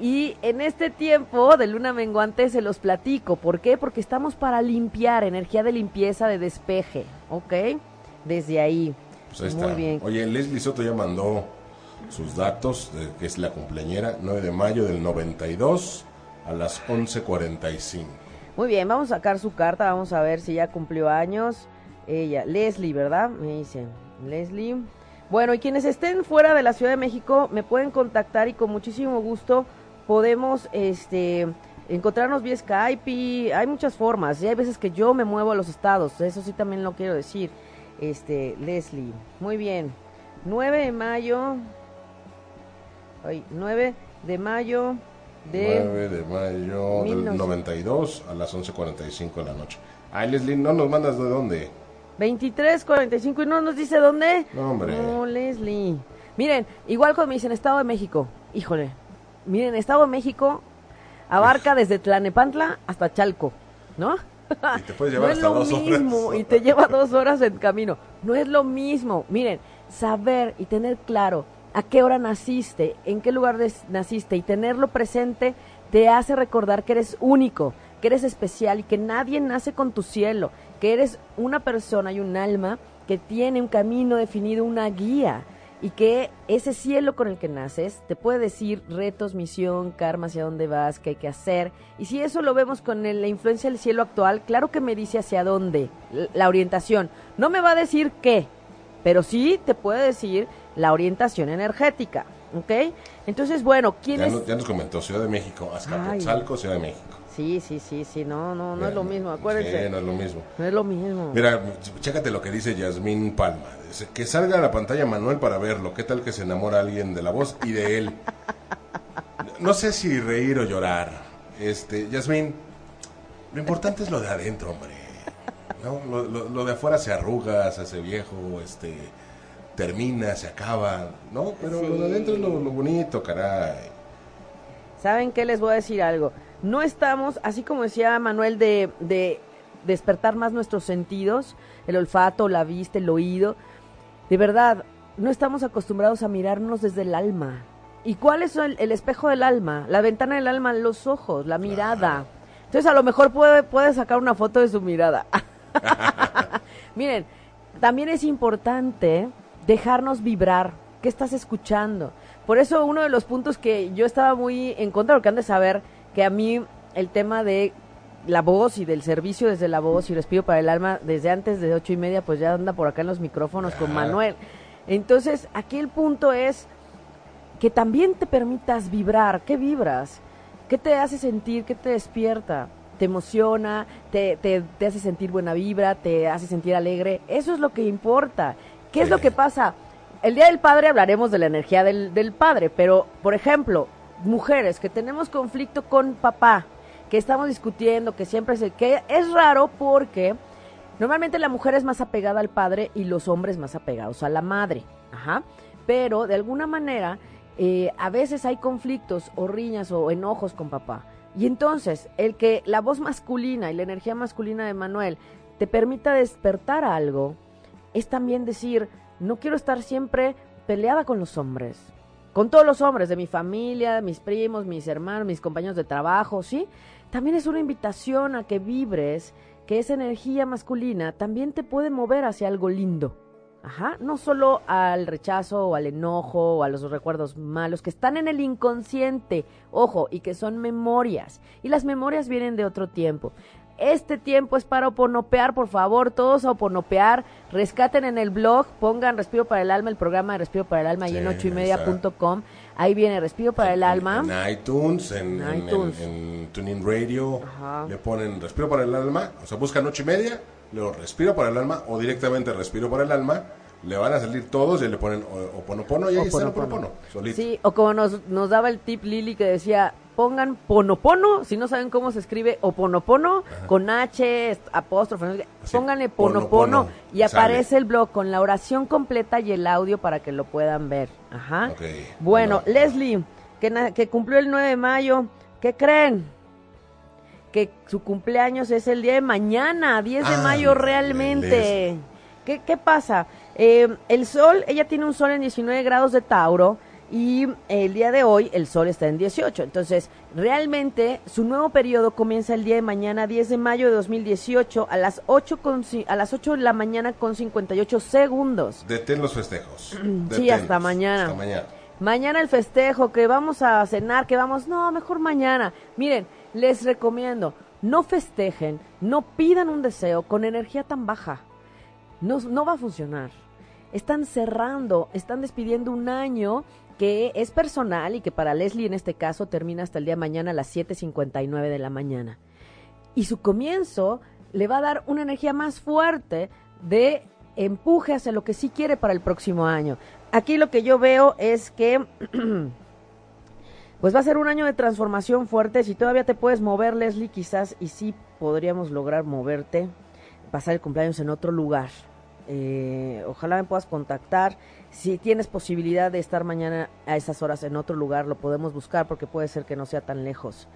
Y en este tiempo de luna menguante se los platico. ¿Por qué? Porque estamos para limpiar, energía de limpieza, de despeje. ¿Ok? Desde ahí. Pues Muy bien. Oye, Leslie Soto ya mandó sus datos, que es la cumpleañera, 9 de mayo del 92 a las 11.45. Muy bien, vamos a sacar su carta, vamos a ver si ya cumplió años. Ella, Leslie, ¿verdad? Me dice, Leslie. Bueno, y quienes estén fuera de la Ciudad de México me pueden contactar y con muchísimo gusto podemos este encontrarnos vía Skype y hay muchas formas. Y hay veces que yo me muevo a los estados, eso sí también lo quiero decir. Este, Leslie. Muy bien. 9 de mayo. Ay, 9 de mayo de 9 de mayo del 92 a las 11:45 de la noche. Ay, Leslie, no nos mandas de dónde. 23:45 y no nos dice dónde. No, hombre. No, Leslie. Miren, igual cuando me dicen Estado de México, híjole, Miren, Estado de México abarca desde Tlanepantla hasta Chalco, ¿no? Y te puedes llevar hasta dos horas. Y te lleva dos horas en camino. No es lo mismo. Miren, saber y tener claro a qué hora naciste, en qué lugar naciste y tenerlo presente te hace recordar que eres único, que eres especial y que nadie nace con tu cielo, que eres una persona y un alma que tiene un camino definido, una guía y que ese cielo con el que naces te puede decir retos, misión, karma, hacia dónde vas, qué hay que hacer. Y si eso lo vemos con la influencia del cielo actual, claro que me dice hacia dónde, la orientación. No me va a decir qué, pero sí te puede decir la orientación energética. ¿Ok? Entonces, bueno, ¿quién ya es? Ya nos comentó Ciudad de México, Azcapotzalco, Ciudad de México. Sí, sí, sí, sí, no, no, no es lo mismo, acuérdense. Sí, no es lo mismo. No es lo mismo. Mira, chécate lo que dice Yasmín Palma. Dice, que salga a la pantalla Manuel para verlo. ¿Qué tal que se enamora alguien de la voz y de él? No sé si reír o llorar. Este, Yasmín, lo importante es lo de adentro, hombre. ¿no? Lo, lo, de afuera se arruga, se hace viejo, este, termina, se acaba, ¿no? Pero lo de adentro es lo, lo bonito, caray. ¿Saben qué? Les voy a decir algo. No estamos, así como decía Manuel, de, de despertar más nuestros sentidos, el olfato, la vista, el oído. De verdad, no estamos acostumbrados a mirarnos desde el alma. ¿Y cuál es el, espejo del alma? La ventana del alma, los ojos, la mirada. Entonces a lo mejor puede, puede sacar una foto de su mirada. Miren, también es importante dejarnos vibrar. ¿Qué estás escuchando? Por eso uno de los puntos que yo estaba muy en contra, porque han de saber que a mí el tema de la voz y del servicio desde la voz y respiro para el alma desde antes de ocho y media pues ya anda por acá en los micrófonos con Manuel Entonces, aquí el punto es que también te permitas vibrar. ¿Qué vibras? ¿Qué te hace sentir? ¿Qué te despierta? ¿Te emociona? Te, te, te hace sentir buena vibra? ¿Te hace sentir alegre? Eso es lo que importa. ¿Qué es lo que pasa? El Día del Padre hablaremos de la energía del, del padre, pero, por ejemplo, mujeres que tenemos conflicto con papá, que estamos discutiendo, que siempre se... que es raro porque normalmente la mujer es más apegada al padre y los hombres más apegados a la madre. Ajá. Pero de alguna manera eh, a veces hay conflictos o riñas o enojos con papá. Y entonces, el que la voz masculina y la energía masculina de Manuel te permita despertar algo, es también decir, no quiero estar siempre peleada con los hombres, con todos los hombres de mi familia, mis primos, mis hermanos, mis compañeros de trabajo, ¿sí? También es una invitación a que vibres que esa energía masculina también te puede mover hacia algo lindo. Ajá, no solo al rechazo o al enojo o a los recuerdos malos que están en el inconsciente, ojo, y que son memorias. Y las memorias vienen de otro tiempo. Este tiempo es para oponopear, por favor, todos a oponopear. Rescaten en el blog, pongan Respiro para el Alma, el programa de Respiro para el Alma y en ocho y media punto com. Ahí viene Respiro para el Alma. En iTunes, en, en, Tuning Radio, le ponen Respiro para el Alma, o sea, buscan ocho y media, luego Respiro para el Alma o directamente Respiro para el Alma le van a salir todos y le ponen oponopono y ahí está el oponopono, solito. Sí, o como nos, nos daba el tip Lili que decía, pongan ponopono, si no saben cómo se escribe oponopono, con H, apóstrofe, pónganle ponopono, y aparece el blog con la oración completa y el audio para que lo puedan ver. Ajá. Bueno, Leslie, que, que cumplió el 9 de mayo, ¿qué creen? Que su cumpleaños es el día de mañana, 10 de mayo realmente. ¿Qué, ¿Qué pasa? Eh, el sol, ella tiene un sol en 19 grados de Tauro y el día de hoy el sol está en 18. Entonces, realmente su nuevo periodo comienza el día de mañana, 10 de mayo de 2018, a las 8, con, a las 8 de la mañana con 58 segundos. Detén los festejos. sí, hasta mañana. Hasta mañana. Mañana el festejo, que vamos a cenar, que vamos, no, mejor mañana. Miren, les recomiendo, no festejen, no pidan un deseo con energía tan baja. No, no va a funcionar están cerrando, están despidiendo un año que es personal y que para Leslie en este caso termina hasta el día de mañana a las 7.59 de la mañana. Y su comienzo le va a dar una energía más fuerte de empuje hacia lo que sí quiere para el próximo año. Aquí lo que yo veo es que pues va a ser un año de transformación fuerte. Si todavía te puedes mover, Leslie, quizás y sí podríamos lograr moverte, pasar el cumpleaños en otro lugar eh, ojalá me puedas contactar. Si tienes posibilidad de estar mañana a esas horas en otro lugar, lo podemos buscar porque puede ser que no sea tan lejos.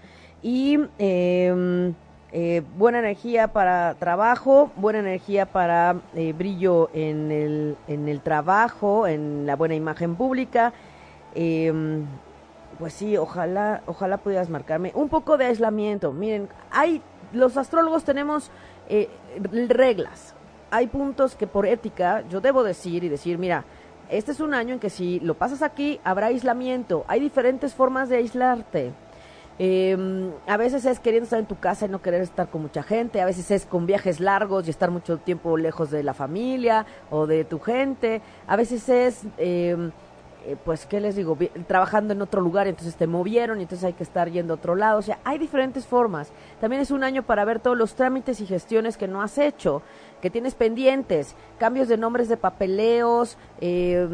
Y em, eh, buena energía para trabajo, buena energía para eh, brillo en el, en el trabajo, en la buena imagen pública. Em, pues sí, ojalá, ojalá pudieras marcarme. Un poco de aislamiento. Miren, hay, los astrólogos tenemos reglas hay puntos que por ética yo debo decir y decir, mira, este es un año en que si lo pasas aquí habrá aislamiento, hay diferentes formas de aislarte. Em, a veces es queriendo estar en tu casa y no querer estar con mucha gente, a veces es con viajes largos y estar mucho tiempo lejos de la familia o de tu gente, a veces es... Eh, eh, pues, ¿qué les digo? Trabajando en otro lugar, entonces te movieron y entonces hay que estar yendo a otro lado. O sea, hay diferentes formas. También es un año para ver todos los trámites y gestiones que no has hecho, que tienes pendientes, cambios de nombres de papeleos, eh,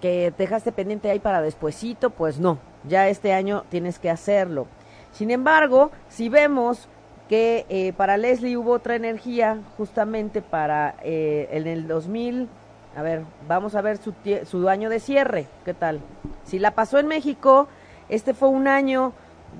que dejaste pendiente ahí para despuesito, pues no, ya este año tienes que hacerlo. Sin embargo, si vemos que eh, para Leslie hubo otra energía justamente para en el 2000 a ver, vamos a ver su, su año de cierre. ¿Qué tal? Si la pasó en México, este fue un año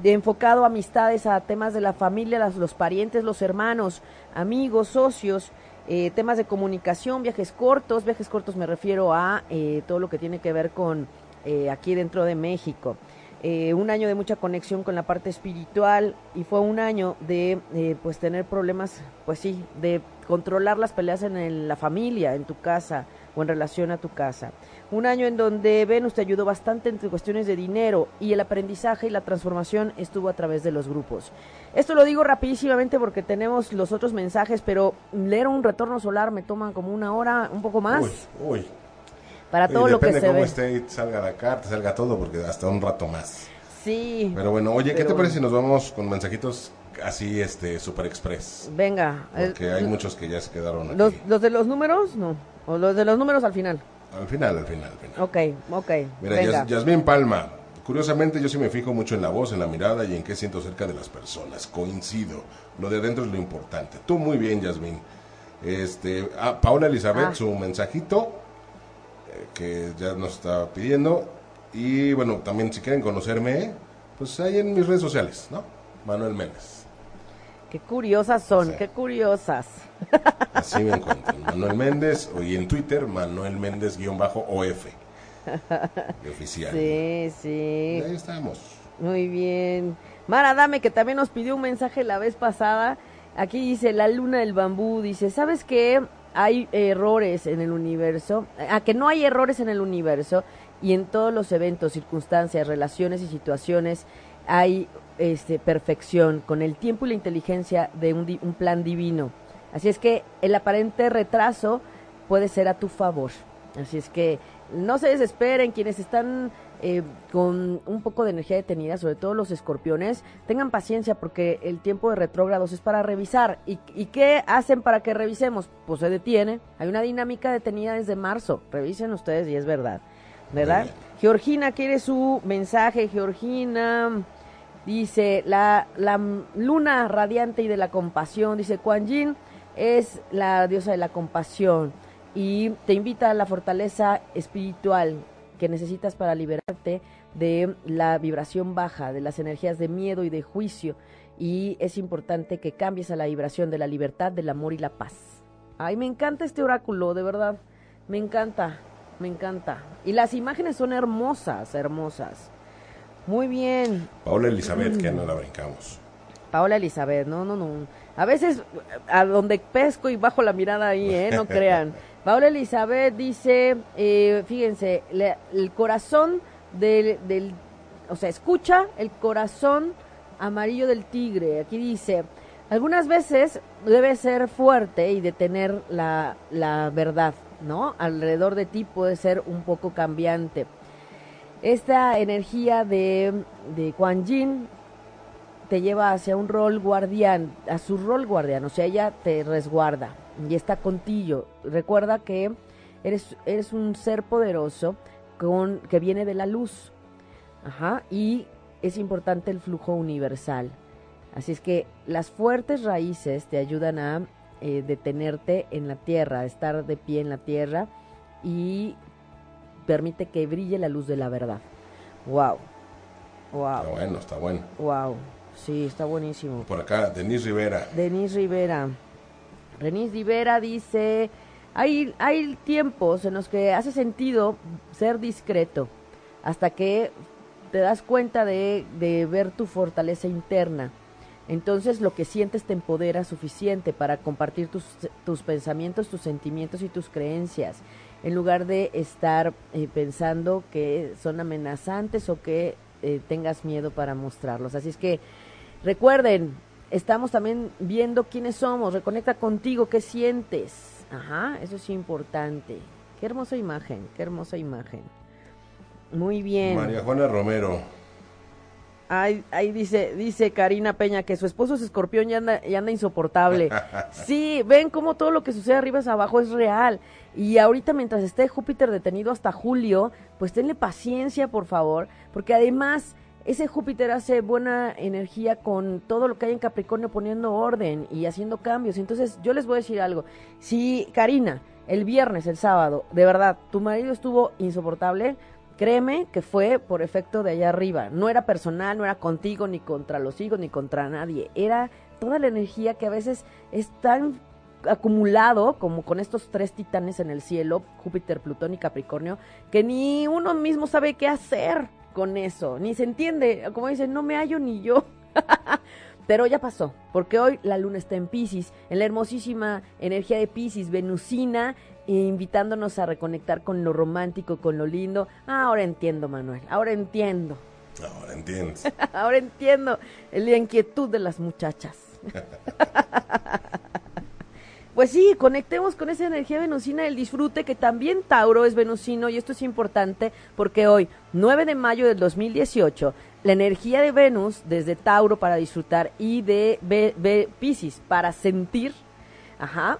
de enfocado a amistades, a temas de la familia, los, parientes, los hermanos, amigos, socios, eh, temas de comunicación, viajes cortos. Viajes cortos me refiero a eh, todo lo que tiene que ver con eh, aquí dentro de México. un año de mucha conexión con la parte espiritual y fue un año de pues tener problemas, pues sí, de controlar las peleas en la familia, en tu casa, o en relación a tu casa. Un año en donde Venus te ayudó bastante en cuestiones de dinero y el aprendizaje y la transformación estuvo a través de los grupos. Esto lo digo rapidísimamente porque tenemos los otros mensajes, pero leer un retorno solar me toma como una hora, un poco más. Uy, uy. para todo lo que se cómo ve. esté, salga la carta, salga todo, porque hasta un rato más. Sí. Pero bueno, oye, ¿qué te parece si nos vamos con mensajitos así, este, super express? Venga. Porque el- hay muchos que ya se quedaron aquí. los, los de los números, no. O los de los números al final. Al final, al final, al final. Ok, ok. Mira. Yas- Yasmín Palma. Curiosamente, yo sí me fijo mucho en la voz, en la mirada y en qué siento cerca de las personas. Coincido. Lo de adentro es lo importante. Tú muy bien, Yasmín. Este, ah, Paula Elizabeth, Ah. su mensajito eh, que ya nos está pidiendo. Y bueno, también si quieren conocerme, pues ahí en mis redes sociales, ¿no? Manuel Méndez. Qué curiosas son, qué curiosas. Así me encuentran. Manuel Méndez, y en Twitter, Manuel Méndez-OF. De oficial. Sí, Y sí. ahí estamos. Muy bien. Mara Dame, que también nos pidió un mensaje la vez pasada. Aquí dice, la luna del bambú, dice, ¿sabes qué? Hay errores en el universo. Ah, que no hay errores en el universo y en todos los eventos, circunstancias, relaciones y situaciones hay este, perfección con el tiempo y la inteligencia de un, di- un plan divino. Así es que el aparente retraso puede ser a tu favor. Así es que no se desesperen quienes están eh, con un poco de energía detenida, sobre todo los escorpiones, tengan paciencia porque el tiempo de retrógrados es para revisar. ¿Y, y qué hacen para que revisemos? Pues se detiene. Hay una dinámica detenida desde marzo. Revisen ustedes y es verdad. ¿Verdad? Georgina quiere su mensaje. Georgina dice, la, la luna radiante y de la compasión, dice Kuan Yin es la diosa de la compasión y te invita a la fortaleza espiritual que necesitas para liberarte de la vibración baja, de las energías de miedo y de juicio. Y es importante que cambies a la vibración de la libertad, del amor y la paz. Ay, me encanta este oráculo, de verdad. Me encanta, me encanta. Y las imágenes son hermosas, hermosas. Muy bien. Paula Elizabeth, que no la brincamos. Paola Elizabeth, no, no, no. A veces a donde pesco y bajo la mirada ahí, ¿eh? No crean. Paola Elizabeth dice, eh, fíjense, le- el corazón del, del, o sea, escucha el corazón amarillo del tigre. Aquí dice, algunas veces debe ser fuerte y detener la, la verdad, ¿no? Alrededor de ti puede ser un poco cambiante. Esta energía de, de Quan Yin te lleva hacia un rol guardián, a su rol guardián, o sea, ella te resguarda y está contigo. Recuerda que eres, eres un ser poderoso con, que viene de la luz. Ajá, y es importante el flujo universal. Así es que las fuertes raíces te ayudan a eh, detenerte en la tierra, a estar de pie en la tierra y permite que brille la luz de la verdad. Wow. Wow. Está bueno, está bueno. Wow, sí, está buenísimo. Por acá, Denise Rivera. Denis Rivera. Denis Rivera dice, hay, hay tiempos en los que hace sentido ser discreto hasta que te das cuenta de, de ver tu fortaleza interna. Entonces lo que sientes te empodera suficiente para compartir tus, tus pensamientos, tus sentimientos y tus creencias, en lugar de estar eh, pensando que son amenazantes o que eh, tengas miedo para mostrarlos. Así es que recuerden, estamos también viendo quiénes somos, reconecta contigo, qué sientes. Ajá, eso es importante. Qué hermosa imagen, qué hermosa imagen. Muy bien. María Juana Romero. Ahí, ahí dice, dice Karina Peña que su esposo es escorpión y anda, y anda insoportable. Sí, ven cómo todo lo que sucede arriba es abajo es real. Y ahorita mientras esté Júpiter detenido hasta julio, pues tenle paciencia, por favor, porque además ese Júpiter hace buena energía con todo lo que hay en Capricornio poniendo orden y haciendo cambios. Entonces yo les voy a decir algo. Si Karina, el viernes, el sábado, de verdad, tu marido estuvo insoportable, Créeme que fue por efecto de allá arriba. No era personal, no era contigo, ni contra los hijos, ni contra nadie. Era toda la energía que a veces es tan acumulado como con estos tres titanes en el cielo, Júpiter, Plutón y Capricornio, que ni uno mismo sabe qué hacer con eso, ni se entiende. Como dicen, no me hallo ni yo. Pero ya pasó, porque hoy la luna está en Pisces, en la hermosísima energía de Pisces, venusina, e invitándonos a reconectar con lo romántico, con lo lindo. Ah, ahora entiendo, Manuel, ahora entiendo. Ahora entiendes. ahora entiendo la inquietud de las muchachas. Pues sí, conectemos con esa energía venusina del disfrute, que también Tauro es venusino, y esto es importante porque hoy, 9 de mayo del 2018, la energía de Venus desde Tauro para disfrutar y de B, Pisces para sentir, ajá,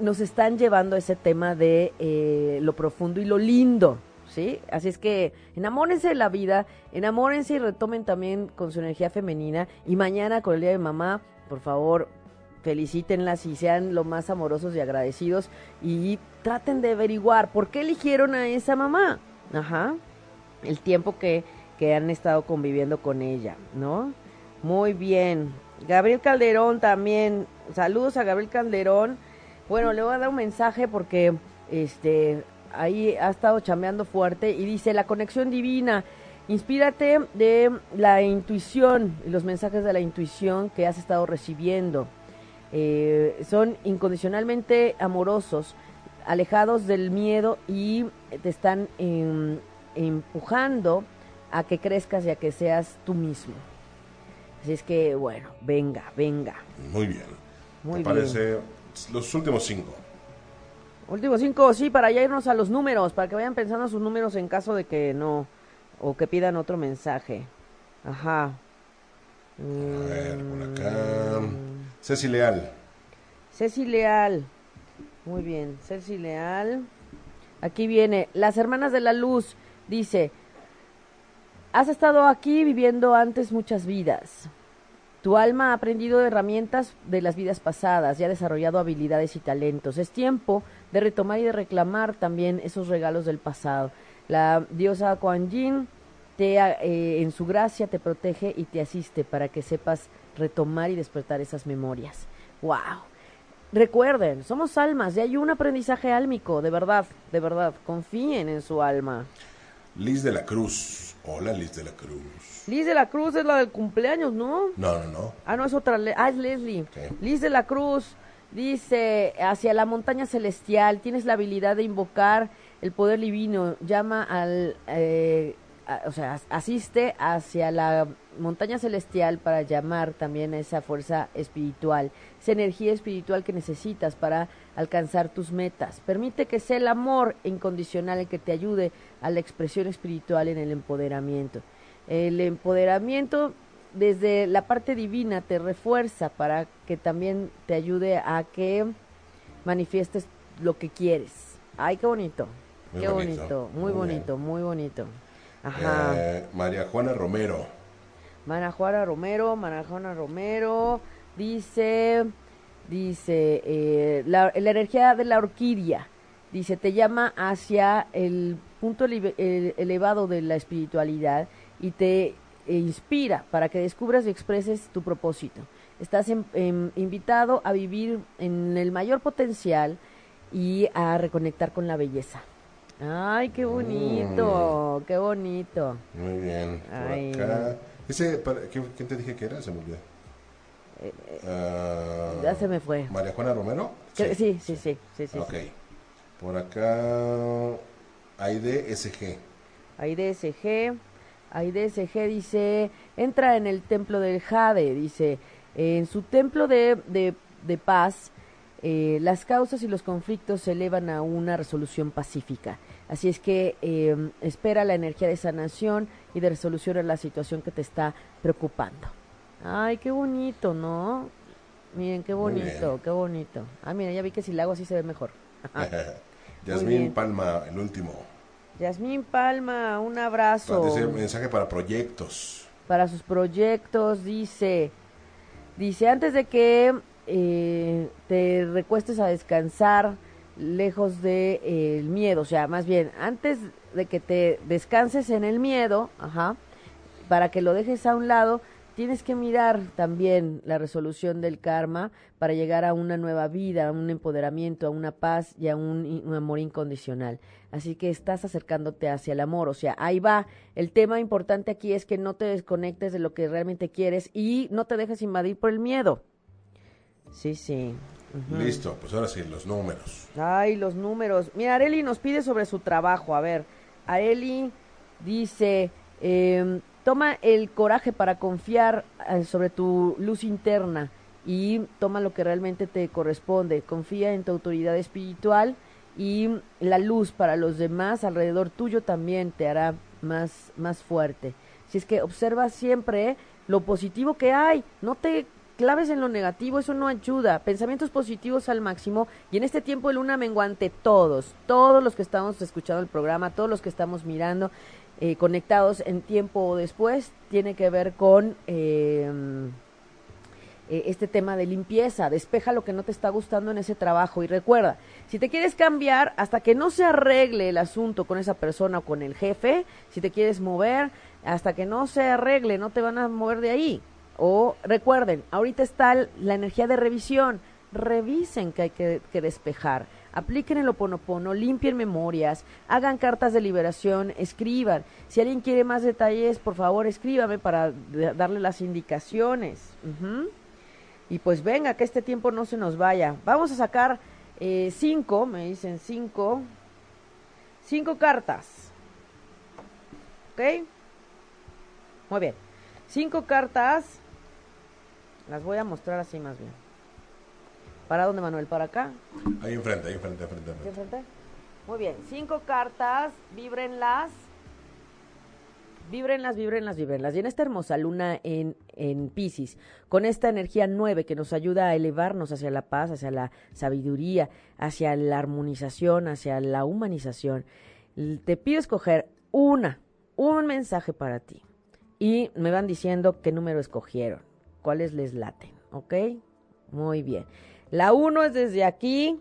nos están llevando a ese tema de eh, lo profundo y lo lindo, ¿sí? Así es que enamórense de la vida, enamórense y retomen también con su energía femenina, y mañana con el Día de Mamá, por favor, felicítenlas y sean lo más amorosos y agradecidos y traten de averiguar por qué eligieron a esa mamá. Ajá. El tiempo que, que han estado conviviendo con ella, ¿no? Muy bien. Gabriel Calderón también. Saludos a Gabriel Calderón. Bueno, le voy a dar un mensaje porque este ahí ha estado chameando fuerte y dice la conexión divina. Inspírate de la intuición y los mensajes de la intuición que has estado recibiendo. Eh, son incondicionalmente amorosos, alejados del miedo y te están em, empujando a que crezcas y a que seas tú mismo. Así es que, bueno, venga, venga. Muy bien. Muy parece los últimos cinco? Últimos cinco, sí, para ya irnos a los números, para que vayan pensando sus números en caso de que no, o que pidan otro mensaje. Ajá. A ver, por acá. Ceci Leal. Ceci Leal. Muy bien, Ceci Leal. Aquí viene, las hermanas de la luz, dice, has estado aquí viviendo antes muchas vidas. Tu alma ha aprendido herramientas de las vidas pasadas y ha desarrollado habilidades y talentos. Es tiempo de retomar y de reclamar también esos regalos del pasado. La diosa Kuan Yin te, eh, en su gracia te protege y te asiste para que sepas retomar y despertar esas memorias. ¡Wow! Recuerden, somos almas y hay un aprendizaje álmico, de verdad, de verdad, confíen en su alma. Liz de la Cruz. Hola, Liz de la Cruz. Liz de la Cruz es la del cumpleaños, ¿no? No, no, no. Ah, no, es otra. Ah, es Leslie. Liz de la Cruz dice, hacia la montaña celestial, tienes la habilidad de invocar el poder divino, llama al... Eh, o sea, asiste hacia la montaña celestial para llamar también a esa fuerza espiritual, esa energía espiritual que necesitas para alcanzar tus metas. Permite que sea el amor incondicional el que te ayude a la expresión espiritual en el empoderamiento. El empoderamiento desde la parte divina te refuerza para que también te ayude a que manifiestes lo que quieres. Ay, qué bonito. qué bonito, muy, bonito, muy bonito. Ajá. Eh, María Juana Romero. María Juana Romero, María Juana Romero, dice, dice, eh, la, energía de la orquídea, dice, te llama hacia el punto elevado de la espiritualidad y te inspira para que descubras y expreses tu propósito. Estás invitado a vivir en el mayor potencial y a reconectar con la belleza. Ay, qué bonito, mm. qué bonito. Muy bien. Por acá. Ese, ¿quién, te dije que era? Se me olvidó. Eh, ah, ya se me fue. ¿María Juana Romero? Sí, sí, sí, sí. sí, ok. Por acá, AIDSG. AIDSG. AIDSG dice, entra en el templo del Jade, dice, en su templo de, de, de paz, eh, las causas y los conflictos se elevan a una resolución pacífica. Así es que em, espera la energía de sanación y de resolución a la situación que te está preocupando. Ay, qué bonito, ¿no? Miren, qué bonito, qué bonito. Ah, mira, ya vi que si la hago así se ve mejor. Yasmín Palma, el último. Yasmín Palma, un abrazo. Dice mensaje para proyectos. Para sus proyectos, dice, dice, antes de que eh, te recuestes a descansar lejos del de, eh, miedo, o sea, más bien, antes de que te descanses en el miedo, ajá, para que lo dejes a un lado, tienes que mirar también la resolución del karma para llegar a una nueva vida, a un empoderamiento, a una paz y a un, un, amor incondicional. Así que estás acercándote hacia el amor, o sea, ahí va. El tema importante aquí es que no te desconectes de lo que realmente quieres y no te dejes invadir por el miedo. Sí, sí. Listo, pues ahora sí, los números. Ay, los números. Mira, Areli nos pide sobre su trabajo. A ver, Areli dice, em, toma el coraje para confiar eh, sobre tu luz interna y toma lo que realmente te corresponde. Confía en tu autoridad espiritual y la luz para los demás alrededor tuyo también te hará más, más fuerte. Si es que observa siempre lo positivo que hay, no te claves en lo negativo, eso no ayuda. Pensamientos positivos al máximo y en este tiempo de luna menguante todos, todos los que estamos escuchando el programa, todos los que estamos mirando, eh, conectados en tiempo o después, tiene que ver con... Eh, eh, este tema de limpieza, despeja lo que no te está gustando en ese trabajo y recuerda, si te quieres cambiar, hasta que no se arregle el asunto con esa persona o con el jefe, si te quieres mover, hasta que no se arregle, no te van a mover de ahí. O recuerden, ahorita está la energía de revisión, revisen que hay que, despejar, apliquen el oponopono, limpien memorias, hagan cartas de liberación, escriban. Si alguien quiere más detalles, por favor escríbame para darle las indicaciones. Y pues venga, que este tiempo no se nos vaya. Vamos a sacar eh, cinco, me dicen cinco. Cinco cartas. ¿Ok? Muy bien. Cinco cartas. Las voy a mostrar así más bien. ¿Para dónde, Manuel? ¿Para acá? Ahí enfrente, ahí enfrente, enfrente. enfrente? Muy bien. Cinco cartas. Vibrenlas Vibrenlas, vibrenlas, vibrenlas. Y en esta hermosa luna en, en Pisces, con esta energía nueve que nos ayuda a elevarnos hacia la paz, hacia la sabiduría, hacia la armonización, hacia la humanización, te pido escoger una, un mensaje para ti. Y me van diciendo qué número escogieron, cuáles les laten, ¿ok? Muy bien. La uno es desde aquí,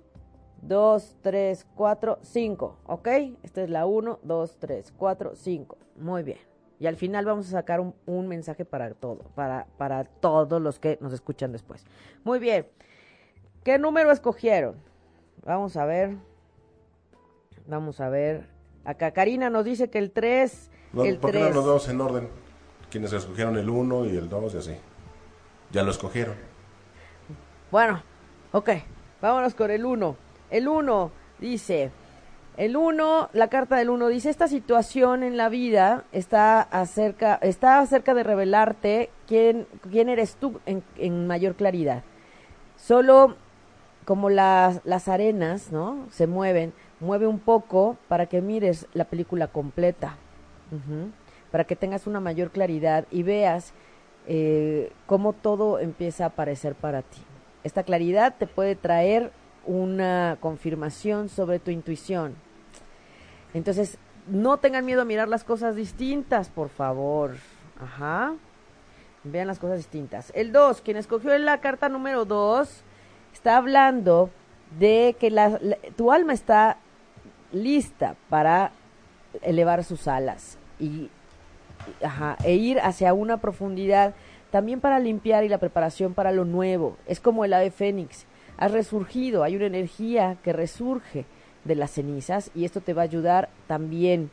dos, tres, cuatro, cinco, ¿ok? Esta es la uno, dos, tres, cuatro, cinco. Muy bien. Y al final vamos a sacar un, mensaje para todo, para, para todos los que nos escuchan después. Muy bien. ¿Qué número escogieron? Vamos a ver. Vamos a ver. Acá Karina nos dice que el 3. el ¿Por qué no los dos en orden? Quienes escogieron el 1 y el 2 y así. Ya lo escogieron. Bueno, ok. Vámonos con el 1. El 1 dice. El 1, la carta del 1 dice, esta situación en la vida está acerca, está acerca de revelarte quién, quién eres tú en, mayor claridad. Solo como las, las arenas, ¿no? Se mueven, mueve un poco para que mires la película completa, para que tengas una mayor claridad y veas eh, cómo todo empieza a aparecer para ti. Esta claridad te puede traer una confirmación sobre tu intuición, entonces, no tengan miedo a mirar las cosas distintas, por favor. Ajá. Vean las cosas distintas. El 2, quien escogió la carta número 2, está hablando de que tu alma está lista para elevar sus alas y ajá, e ir hacia una profundidad también para limpiar y la preparación para lo nuevo. Es como el ave fénix. Has resurgido, hay una energía que resurge de las cenizas y esto te va a ayudar también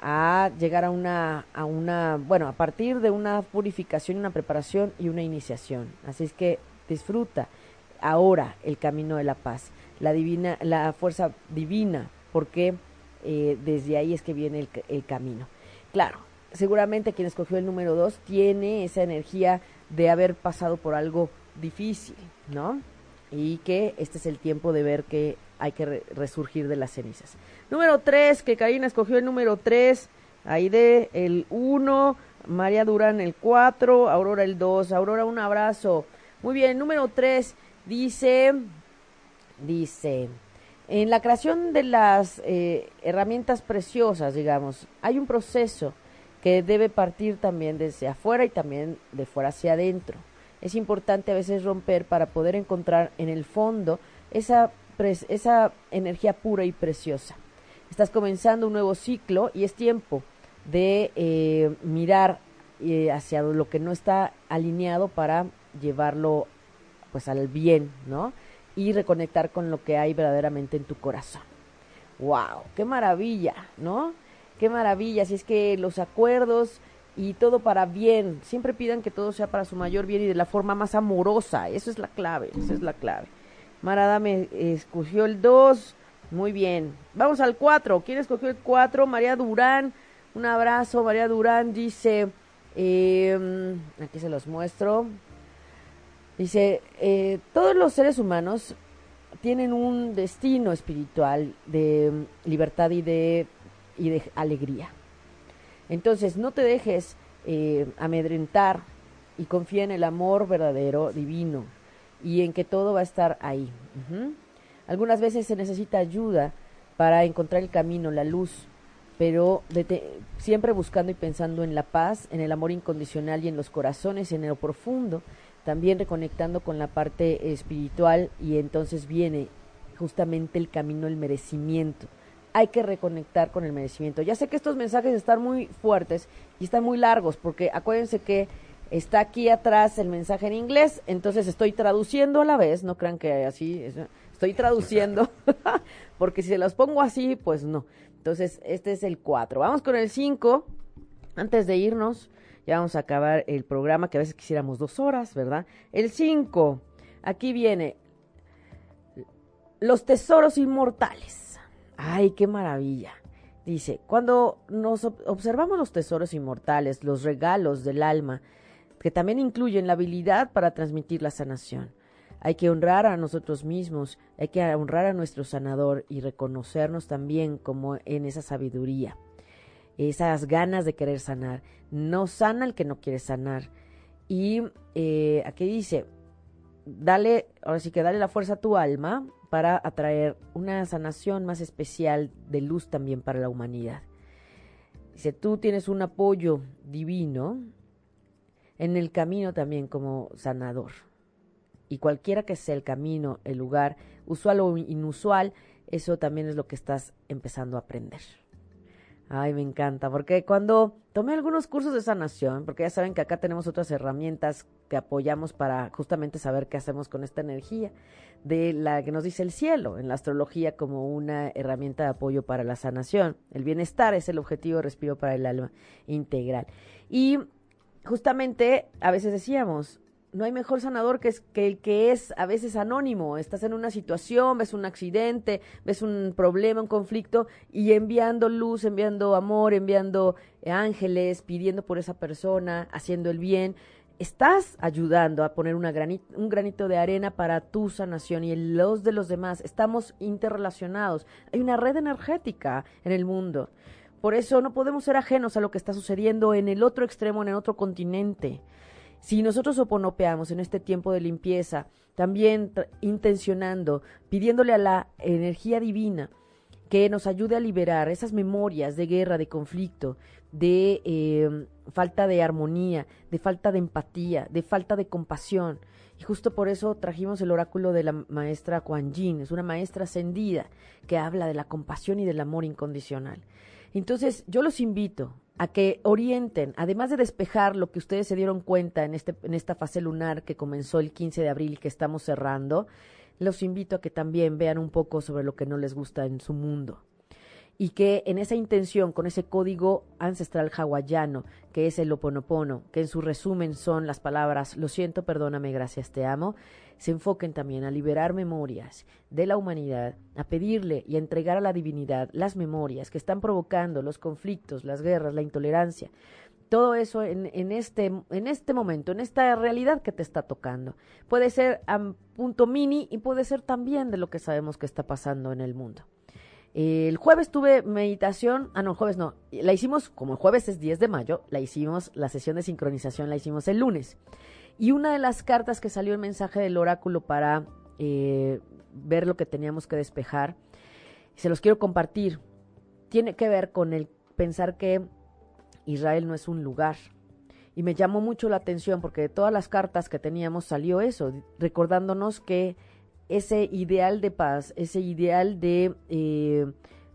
a llegar a una, a una, bueno, a partir de una purificación, una preparación y una iniciación. Así es que disfruta ahora el camino de la paz, la divina, la fuerza divina, porque eh, desde ahí es que viene el, el camino. Claro, seguramente quien escogió el número dos tiene esa energía de haber pasado por algo difícil, ¿no? Y que este es el tiempo de ver que hay que resurgir de las cenizas. Número 3, que Karina escogió el número 3, Aide el 1, María Durán el 4, Aurora el 2. Aurora, un abrazo. Muy bien, número 3 dice, dice, en la creación de las eh, herramientas preciosas, digamos, hay un proceso que debe partir también desde afuera y también de fuera hacia adentro. Es importante a veces romper para poder encontrar en el fondo esa esa energía pura y preciosa. Estás comenzando un nuevo ciclo y es tiempo de eh, mirar eh, hacia lo que no está alineado para llevarlo pues al bien, ¿no? Y reconectar con lo que hay verdaderamente en tu corazón. ¡Wow! ¡Qué maravilla! ¿No? ¡Qué maravilla! Si es que los acuerdos y todo para bien, siempre pidan que todo sea para su mayor bien y de la forma más amorosa. Eso es la clave, esa es la clave. Marada me escogió el 2. Muy bien. Vamos al 4. ¿Quién escogió el 4? María Durán. Un abrazo. María Durán dice, em, aquí se los muestro. Dice, eh, todos los seres humanos tienen un destino espiritual de mm, libertad y de, y de alegría. Entonces, no te dejes eh, amedrentar y confía en el amor verdadero, divino, y en que todo va a estar ahí. Algunas veces se necesita ayuda para encontrar el camino, la luz, pero siempre buscando y pensando en la paz, en el amor incondicional y en los corazones, en lo profundo, también reconectando con la parte espiritual y entonces viene justamente el camino del merecimiento. Hay que reconectar con el merecimiento. Ya sé que estos mensajes están muy fuertes y están muy largos, porque acuérdense que está aquí atrás el mensaje en inglés, entonces estoy traduciendo a la vez, no crean que así, estoy traduciendo, porque si se los pongo así, pues no. Entonces, este es el 4. Vamos con el 5. Antes de irnos, ya vamos a acabar el programa, que a veces quisiéramos dos horas, ¿verdad? El 5, aquí viene los tesoros inmortales. Ay, qué maravilla. Dice, cuando nos observamos los tesoros inmortales, los regalos del alma, que también incluyen la habilidad para transmitir la sanación. Hay que honrar a nosotros mismos, hay que honrar a nuestro sanador y reconocernos también como en esa sabiduría esas ganas de querer sanar. No sana el que no quiere sanar. Y eh, aquí dice, dale, ahora sí que dale la fuerza a tu alma para atraer una sanación más especial de luz también para la humanidad. Dice, tú tienes un apoyo divino en el camino también como sanador. Y cualquiera que sea el camino, el lugar, usual o inusual, eso también es lo que estás empezando a aprender. Ay, me encanta, porque cuando tomé algunos cursos de sanación, porque ya saben que acá tenemos otras herramientas que apoyamos para justamente saber qué hacemos con esta energía, de la que nos dice el cielo, en la astrología como una herramienta de apoyo para la sanación. El bienestar es el objetivo de respiro para el alma integral. Y justamente a veces decíamos, no hay mejor sanador que, es, que el que es a veces anónimo. Estás en una situación, ves un accidente, ves un problema, un conflicto, y enviando luz, enviando amor, enviando ángeles, pidiendo por esa persona, haciendo el bien, estás ayudando a poner una un granito de arena para tu sanación y los de los demás. Estamos interrelacionados. Hay una red energética en el mundo. Por eso no podemos ser ajenos a lo que está sucediendo en el otro extremo, en el otro continente. Si nosotros oponopeamos en este tiempo de limpieza, también intencionando, pidiéndole a la energía divina que nos ayude a liberar esas memorias de guerra, de conflicto, de em, falta de armonía, de falta de empatía, de falta de compasión. Y justo por eso trajimos el oráculo de la maestra Kuan Yin, es una maestra ascendida que habla de la compasión y del amor incondicional. Entonces, yo los invito a que orienten, además de despejar lo que ustedes se dieron cuenta en, este, en esta fase lunar que comenzó el 15 de abril y que estamos cerrando, los invito a que también vean un poco sobre lo que no les gusta en su mundo. Y que en esa intención, con ese código ancestral hawaiano, que es el oponopono, que en su resumen son las palabras lo siento, perdóname, gracias, te amo, se enfoquen también a liberar memorias de la humanidad, a pedirle y a entregar a la divinidad las memorias que están provocando los conflictos, las guerras, la intolerancia. Todo eso en, en, este, en este momento, en esta realidad que te está tocando. Puede ser a punto mini y puede ser también de lo que sabemos que está pasando en el mundo. El jueves tuve meditación, ah no, el jueves no, la hicimos, como el jueves es 10 de mayo, la hicimos, la sesión de sincronización la hicimos el lunes. Y una de las cartas que salió el mensaje del oráculo para eh, ver lo que teníamos que despejar, se los quiero compartir, tiene que ver con el pensar que Israel no es un lugar. Y me llamó mucho la atención porque de todas las cartas que teníamos salió eso, recordándonos que ese ideal de paz, ese ideal de, eh,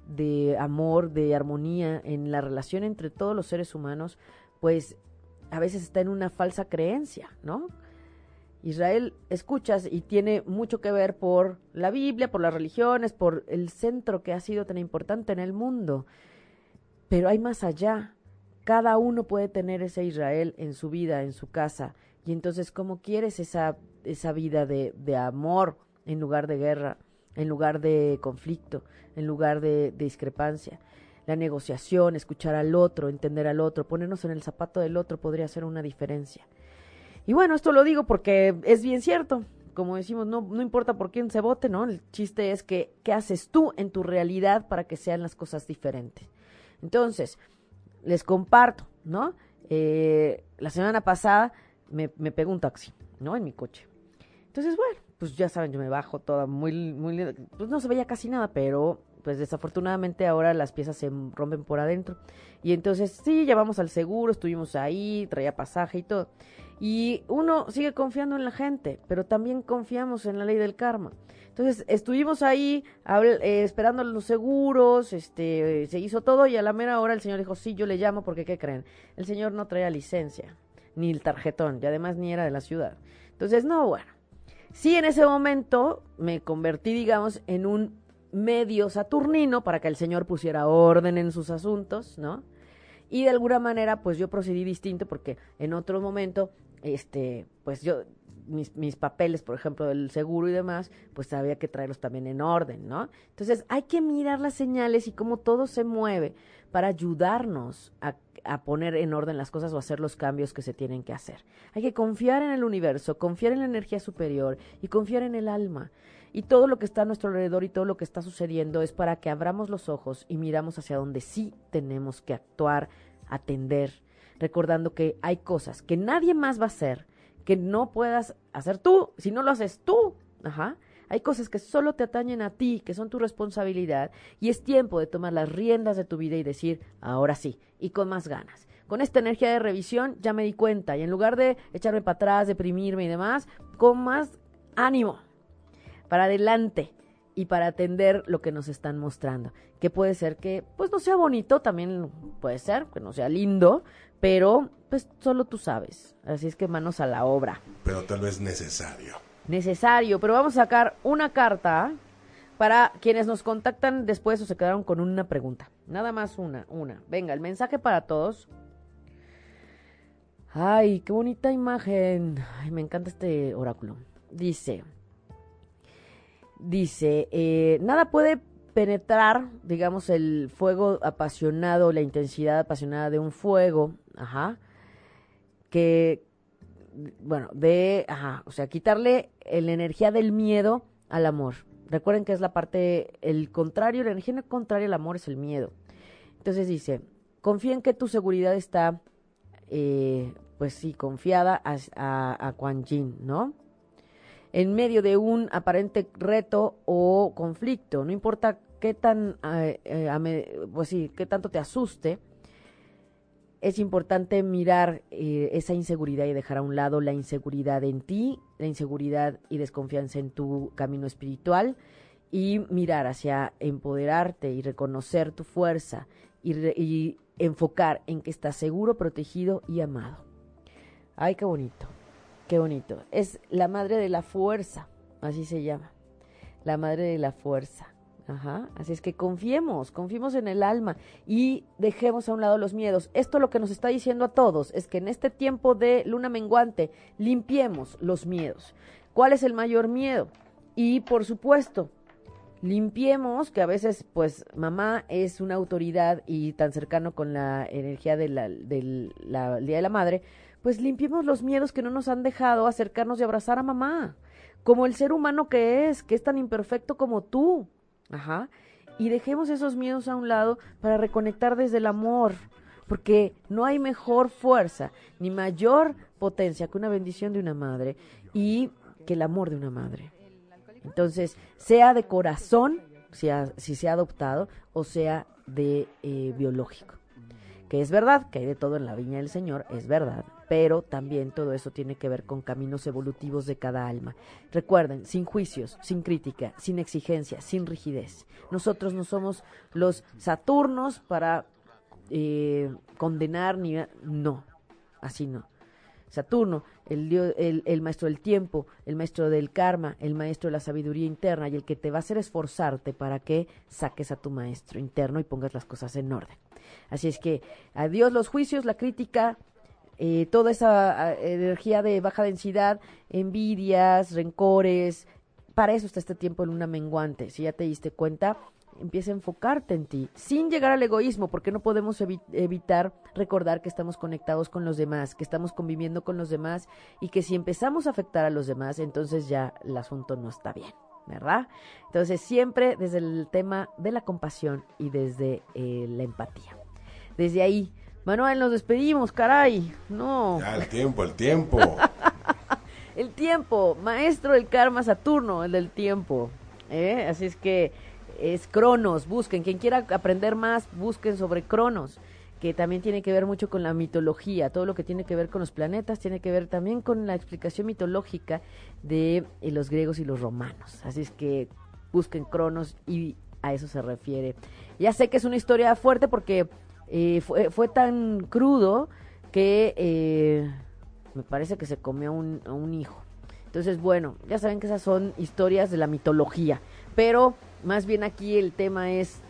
de amor, de armonía en la relación entre todos los seres humanos, pues a veces está en una falsa creencia, ¿no? Israel escuchas y tiene mucho que ver por la Biblia, por las religiones, por el centro que ha sido tan importante en el mundo. Pero hay más allá. Cada uno puede tener ese Israel en su vida, en su casa. Y entonces, ¿cómo quieres esa, esa vida de, de amor en lugar de guerra, en lugar de conflicto, en lugar de discrepancia? La negociación, escuchar al otro, entender al otro, ponernos en el zapato del otro podría hacer una diferencia. Y bueno, esto lo digo porque es bien cierto. Como decimos, no, no importa por quién se vote, ¿no? El chiste es que, ¿qué haces tú en tu realidad para que sean las cosas diferentes? Entonces, les comparto, ¿no? Eh, la semana pasada me, me pegó un taxi, ¿no? En mi coche. Entonces, bueno, pues ya saben, yo me bajo toda muy, muy, pues no se veía casi nada, pero pues desafortunadamente ahora las piezas se rompen por adentro. Y entonces sí, llevamos al seguro, estuvimos ahí, traía pasaje y todo. Y uno sigue confiando en la gente, pero también confiamos en la ley del karma. Entonces estuvimos ahí eh, esperando los seguros, este, se hizo todo y a la mera hora el señor dijo, sí, yo le llamo porque, ¿qué creen? El señor no traía licencia, ni el tarjetón, y además ni era de la ciudad. Entonces, no, bueno. Sí, en ese momento me convertí, digamos, en un medio saturnino para que el señor pusiera orden en sus asuntos, ¿no? Y de alguna manera, pues yo procedí distinto porque en otro momento, este, pues yo, mis, papeles, por ejemplo, del seguro y demás, pues había que traerlos también en orden, ¿no? Entonces hay que mirar las señales y cómo todo se mueve para ayudarnos a, a, poner en orden las cosas o hacer los cambios que se tienen que hacer. Hay que confiar en el universo, confiar en la energía superior y confiar en el alma. Y todo lo que está a nuestro alrededor y todo lo que está sucediendo es para que abramos los ojos y miramos hacia donde sí tenemos que actuar, atender, recordando que hay cosas que nadie más va a hacer, que no puedas hacer tú, si no lo haces tú. Ajá. Hay cosas que solo te atañen a ti, que son tu responsabilidad, y es tiempo de tomar las riendas de tu vida y decir, ahora sí, y con más ganas. Con esta energía de revisión ya me di cuenta, y en lugar de echarme para atrás, deprimirme y demás, con más ánimo, para adelante y para atender lo que nos están mostrando. Que puede ser que, pues no sea bonito, también puede ser, que no sea lindo, pero pues solo tú sabes. Así es que manos a la obra. Pero tal vez necesario. Necesario, pero vamos a sacar una carta para quienes nos contactan después o se quedaron con una pregunta. Nada más una, una. Venga, el mensaje para todos. Ay, qué bonita imagen. Ay, me encanta este oráculo. Dice, dice, eh, nada puede penetrar, digamos, el fuego apasionado, la intensidad apasionada de un fuego, ajá, que, bueno, de, ajá, o sea, quitarle la energía del miedo al amor. Recuerden que es la parte, el contrario, la energía contraria al amor es el miedo. Entonces dice, confía en que tu seguridad está, eh, pues sí, confiada a, a, a Quan Yin, ¿no? En medio de un aparente reto o conflicto. No importa qué tan, eh, eh, pues sí, qué tanto te asuste, es importante mirar eh, esa inseguridad y dejar a un lado la inseguridad en ti, la inseguridad y desconfianza en tu camino espiritual y mirar hacia empoderarte y reconocer tu fuerza y, y enfocar en que estás seguro, protegido y amado. Ay, qué bonito. Qué bonito. Es la madre de la fuerza, así se llama. La madre de la fuerza. Ajá. Así es que confiemos, confiemos en el alma y dejemos a un lado los miedos. Esto lo que nos está diciendo a todos es que en este tiempo de luna menguante limpiemos los miedos. ¿Cuál es el mayor miedo? Y por supuesto, limpiemos, que a veces pues mamá es una autoridad y tan cercano con la energía del la, Día de la Madre, pues limpiemos los miedos que no nos han dejado acercarnos y abrazar a mamá, como el ser humano que es, que es tan imperfecto como tú. Ajá. Y dejemos esos miedos a un lado para reconectar desde el amor, porque no hay mejor fuerza ni mayor potencia que una bendición de una madre y que el amor de una madre. Entonces, sea de corazón, sea, si se ha adoptado, o sea de eh, biológico. Que es verdad que hay de todo en la viña del Señor, es verdad, pero también todo eso tiene que ver con caminos evolutivos de cada alma. Recuerden, sin juicios, sin crítica, sin exigencia, sin rigidez. Nosotros no somos los Saturnos para eh, condenar ni... No, así no. Saturno, el, el, el, maestro del tiempo, el maestro del karma, el maestro de la sabiduría interna y el que te va a hacer esforzarte para que saques a tu maestro interno y pongas las cosas en orden. Así es que adiós los juicios, la crítica, eh, toda esa energía de baja densidad, envidias, rencores, para eso está este tiempo en luna menguante. Si ya te diste cuenta, empieza a enfocarte en ti, sin llegar al egoísmo, porque no podemos evitar recordar que estamos conectados con los demás, que estamos conviviendo con los demás y que si empezamos a afectar a los demás, entonces ya el asunto no está bien. ¿verdad? Entonces siempre desde el tema de la compasión y desde eh, la empatía. Desde ahí, Manuel, nos despedimos, caray. No. Ya, el tiempo, el tiempo. el tiempo, maestro del karma Saturno, el del tiempo. ¿eh? Así es que es Cronos, busquen. Quien quiera aprender más, busquen sobre Cronos que también tiene que ver mucho con la mitología, todo lo que tiene que ver con los planetas tiene que ver también con la explicación mitológica de eh, los griegos y los romanos. Así es que busquen Cronos y a eso se refiere. Ya sé que es una historia fuerte porque eh, fue, tan crudo que eh, me parece que se comió a un hijo. Entonces, bueno, ya saben que esas son historias de la mitología, pero más bien aquí el tema es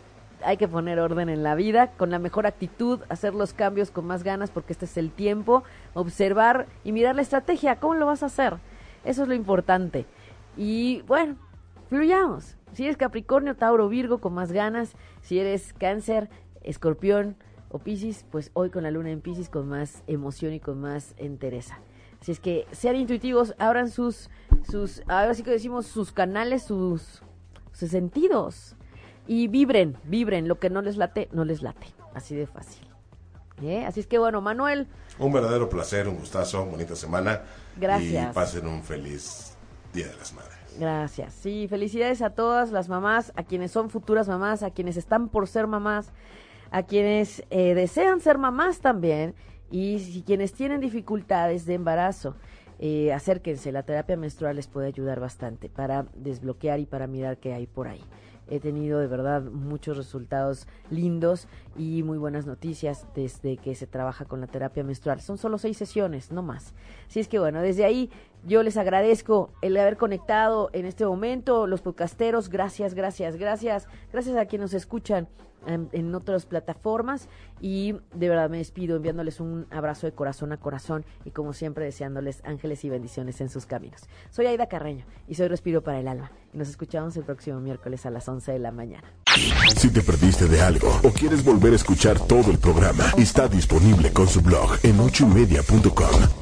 hay que poner orden en la vida, con la mejor actitud, hacer los cambios con más ganas porque este es el tiempo, observar y mirar la estrategia, ¿cómo lo vas a hacer? Eso es lo importante. Y bueno, fluyamos. Si eres Capricornio, Tauro, Virgo, con más ganas. Si eres Cáncer, Escorpión o Piscis, pues hoy con la luna en Piscis con más emoción y con más entereza. Así es que sean intuitivos, abran sus, sus, ahora sí que decimos sus canales, sus, sus sentidos y vibren, vibren, lo que no les late, no les late, así de fácil. ¿Eh? Así es que bueno, Manuel. Un verdadero placer, un gustazo, bonita semana. Gracias. Y pasen un feliz Día de las Madres. Gracias. Sí, felicidades a todas las mamás, a quienes son futuras mamás, a quienes están por ser mamás, a quienes eh, desean ser mamás también y si quienes tienen dificultades de embarazo. Eh, acérquense, la terapia menstrual les puede ayudar bastante para desbloquear y para mirar qué hay por ahí he tenido de verdad muchos resultados lindos y muy buenas noticias desde que se trabaja con la terapia menstrual. Son solo seis sesiones, no más. Así es que bueno, desde ahí yo les agradezco el haber conectado en este momento, los podcasteros, gracias, gracias, gracias, gracias a quienes nos escuchan en, otras plataformas y de verdad me despido enviándoles un abrazo de corazón a corazón y como siempre deseándoles ángeles y bendiciones en sus caminos. Soy Aida Carreño y soy Respiro para el Alma y nos escuchamos el próximo miércoles a las 11 de la mañana. Si te perdiste de algo o quieres volver a escuchar todo el programa, está disponible con su blog en ochoymedia.com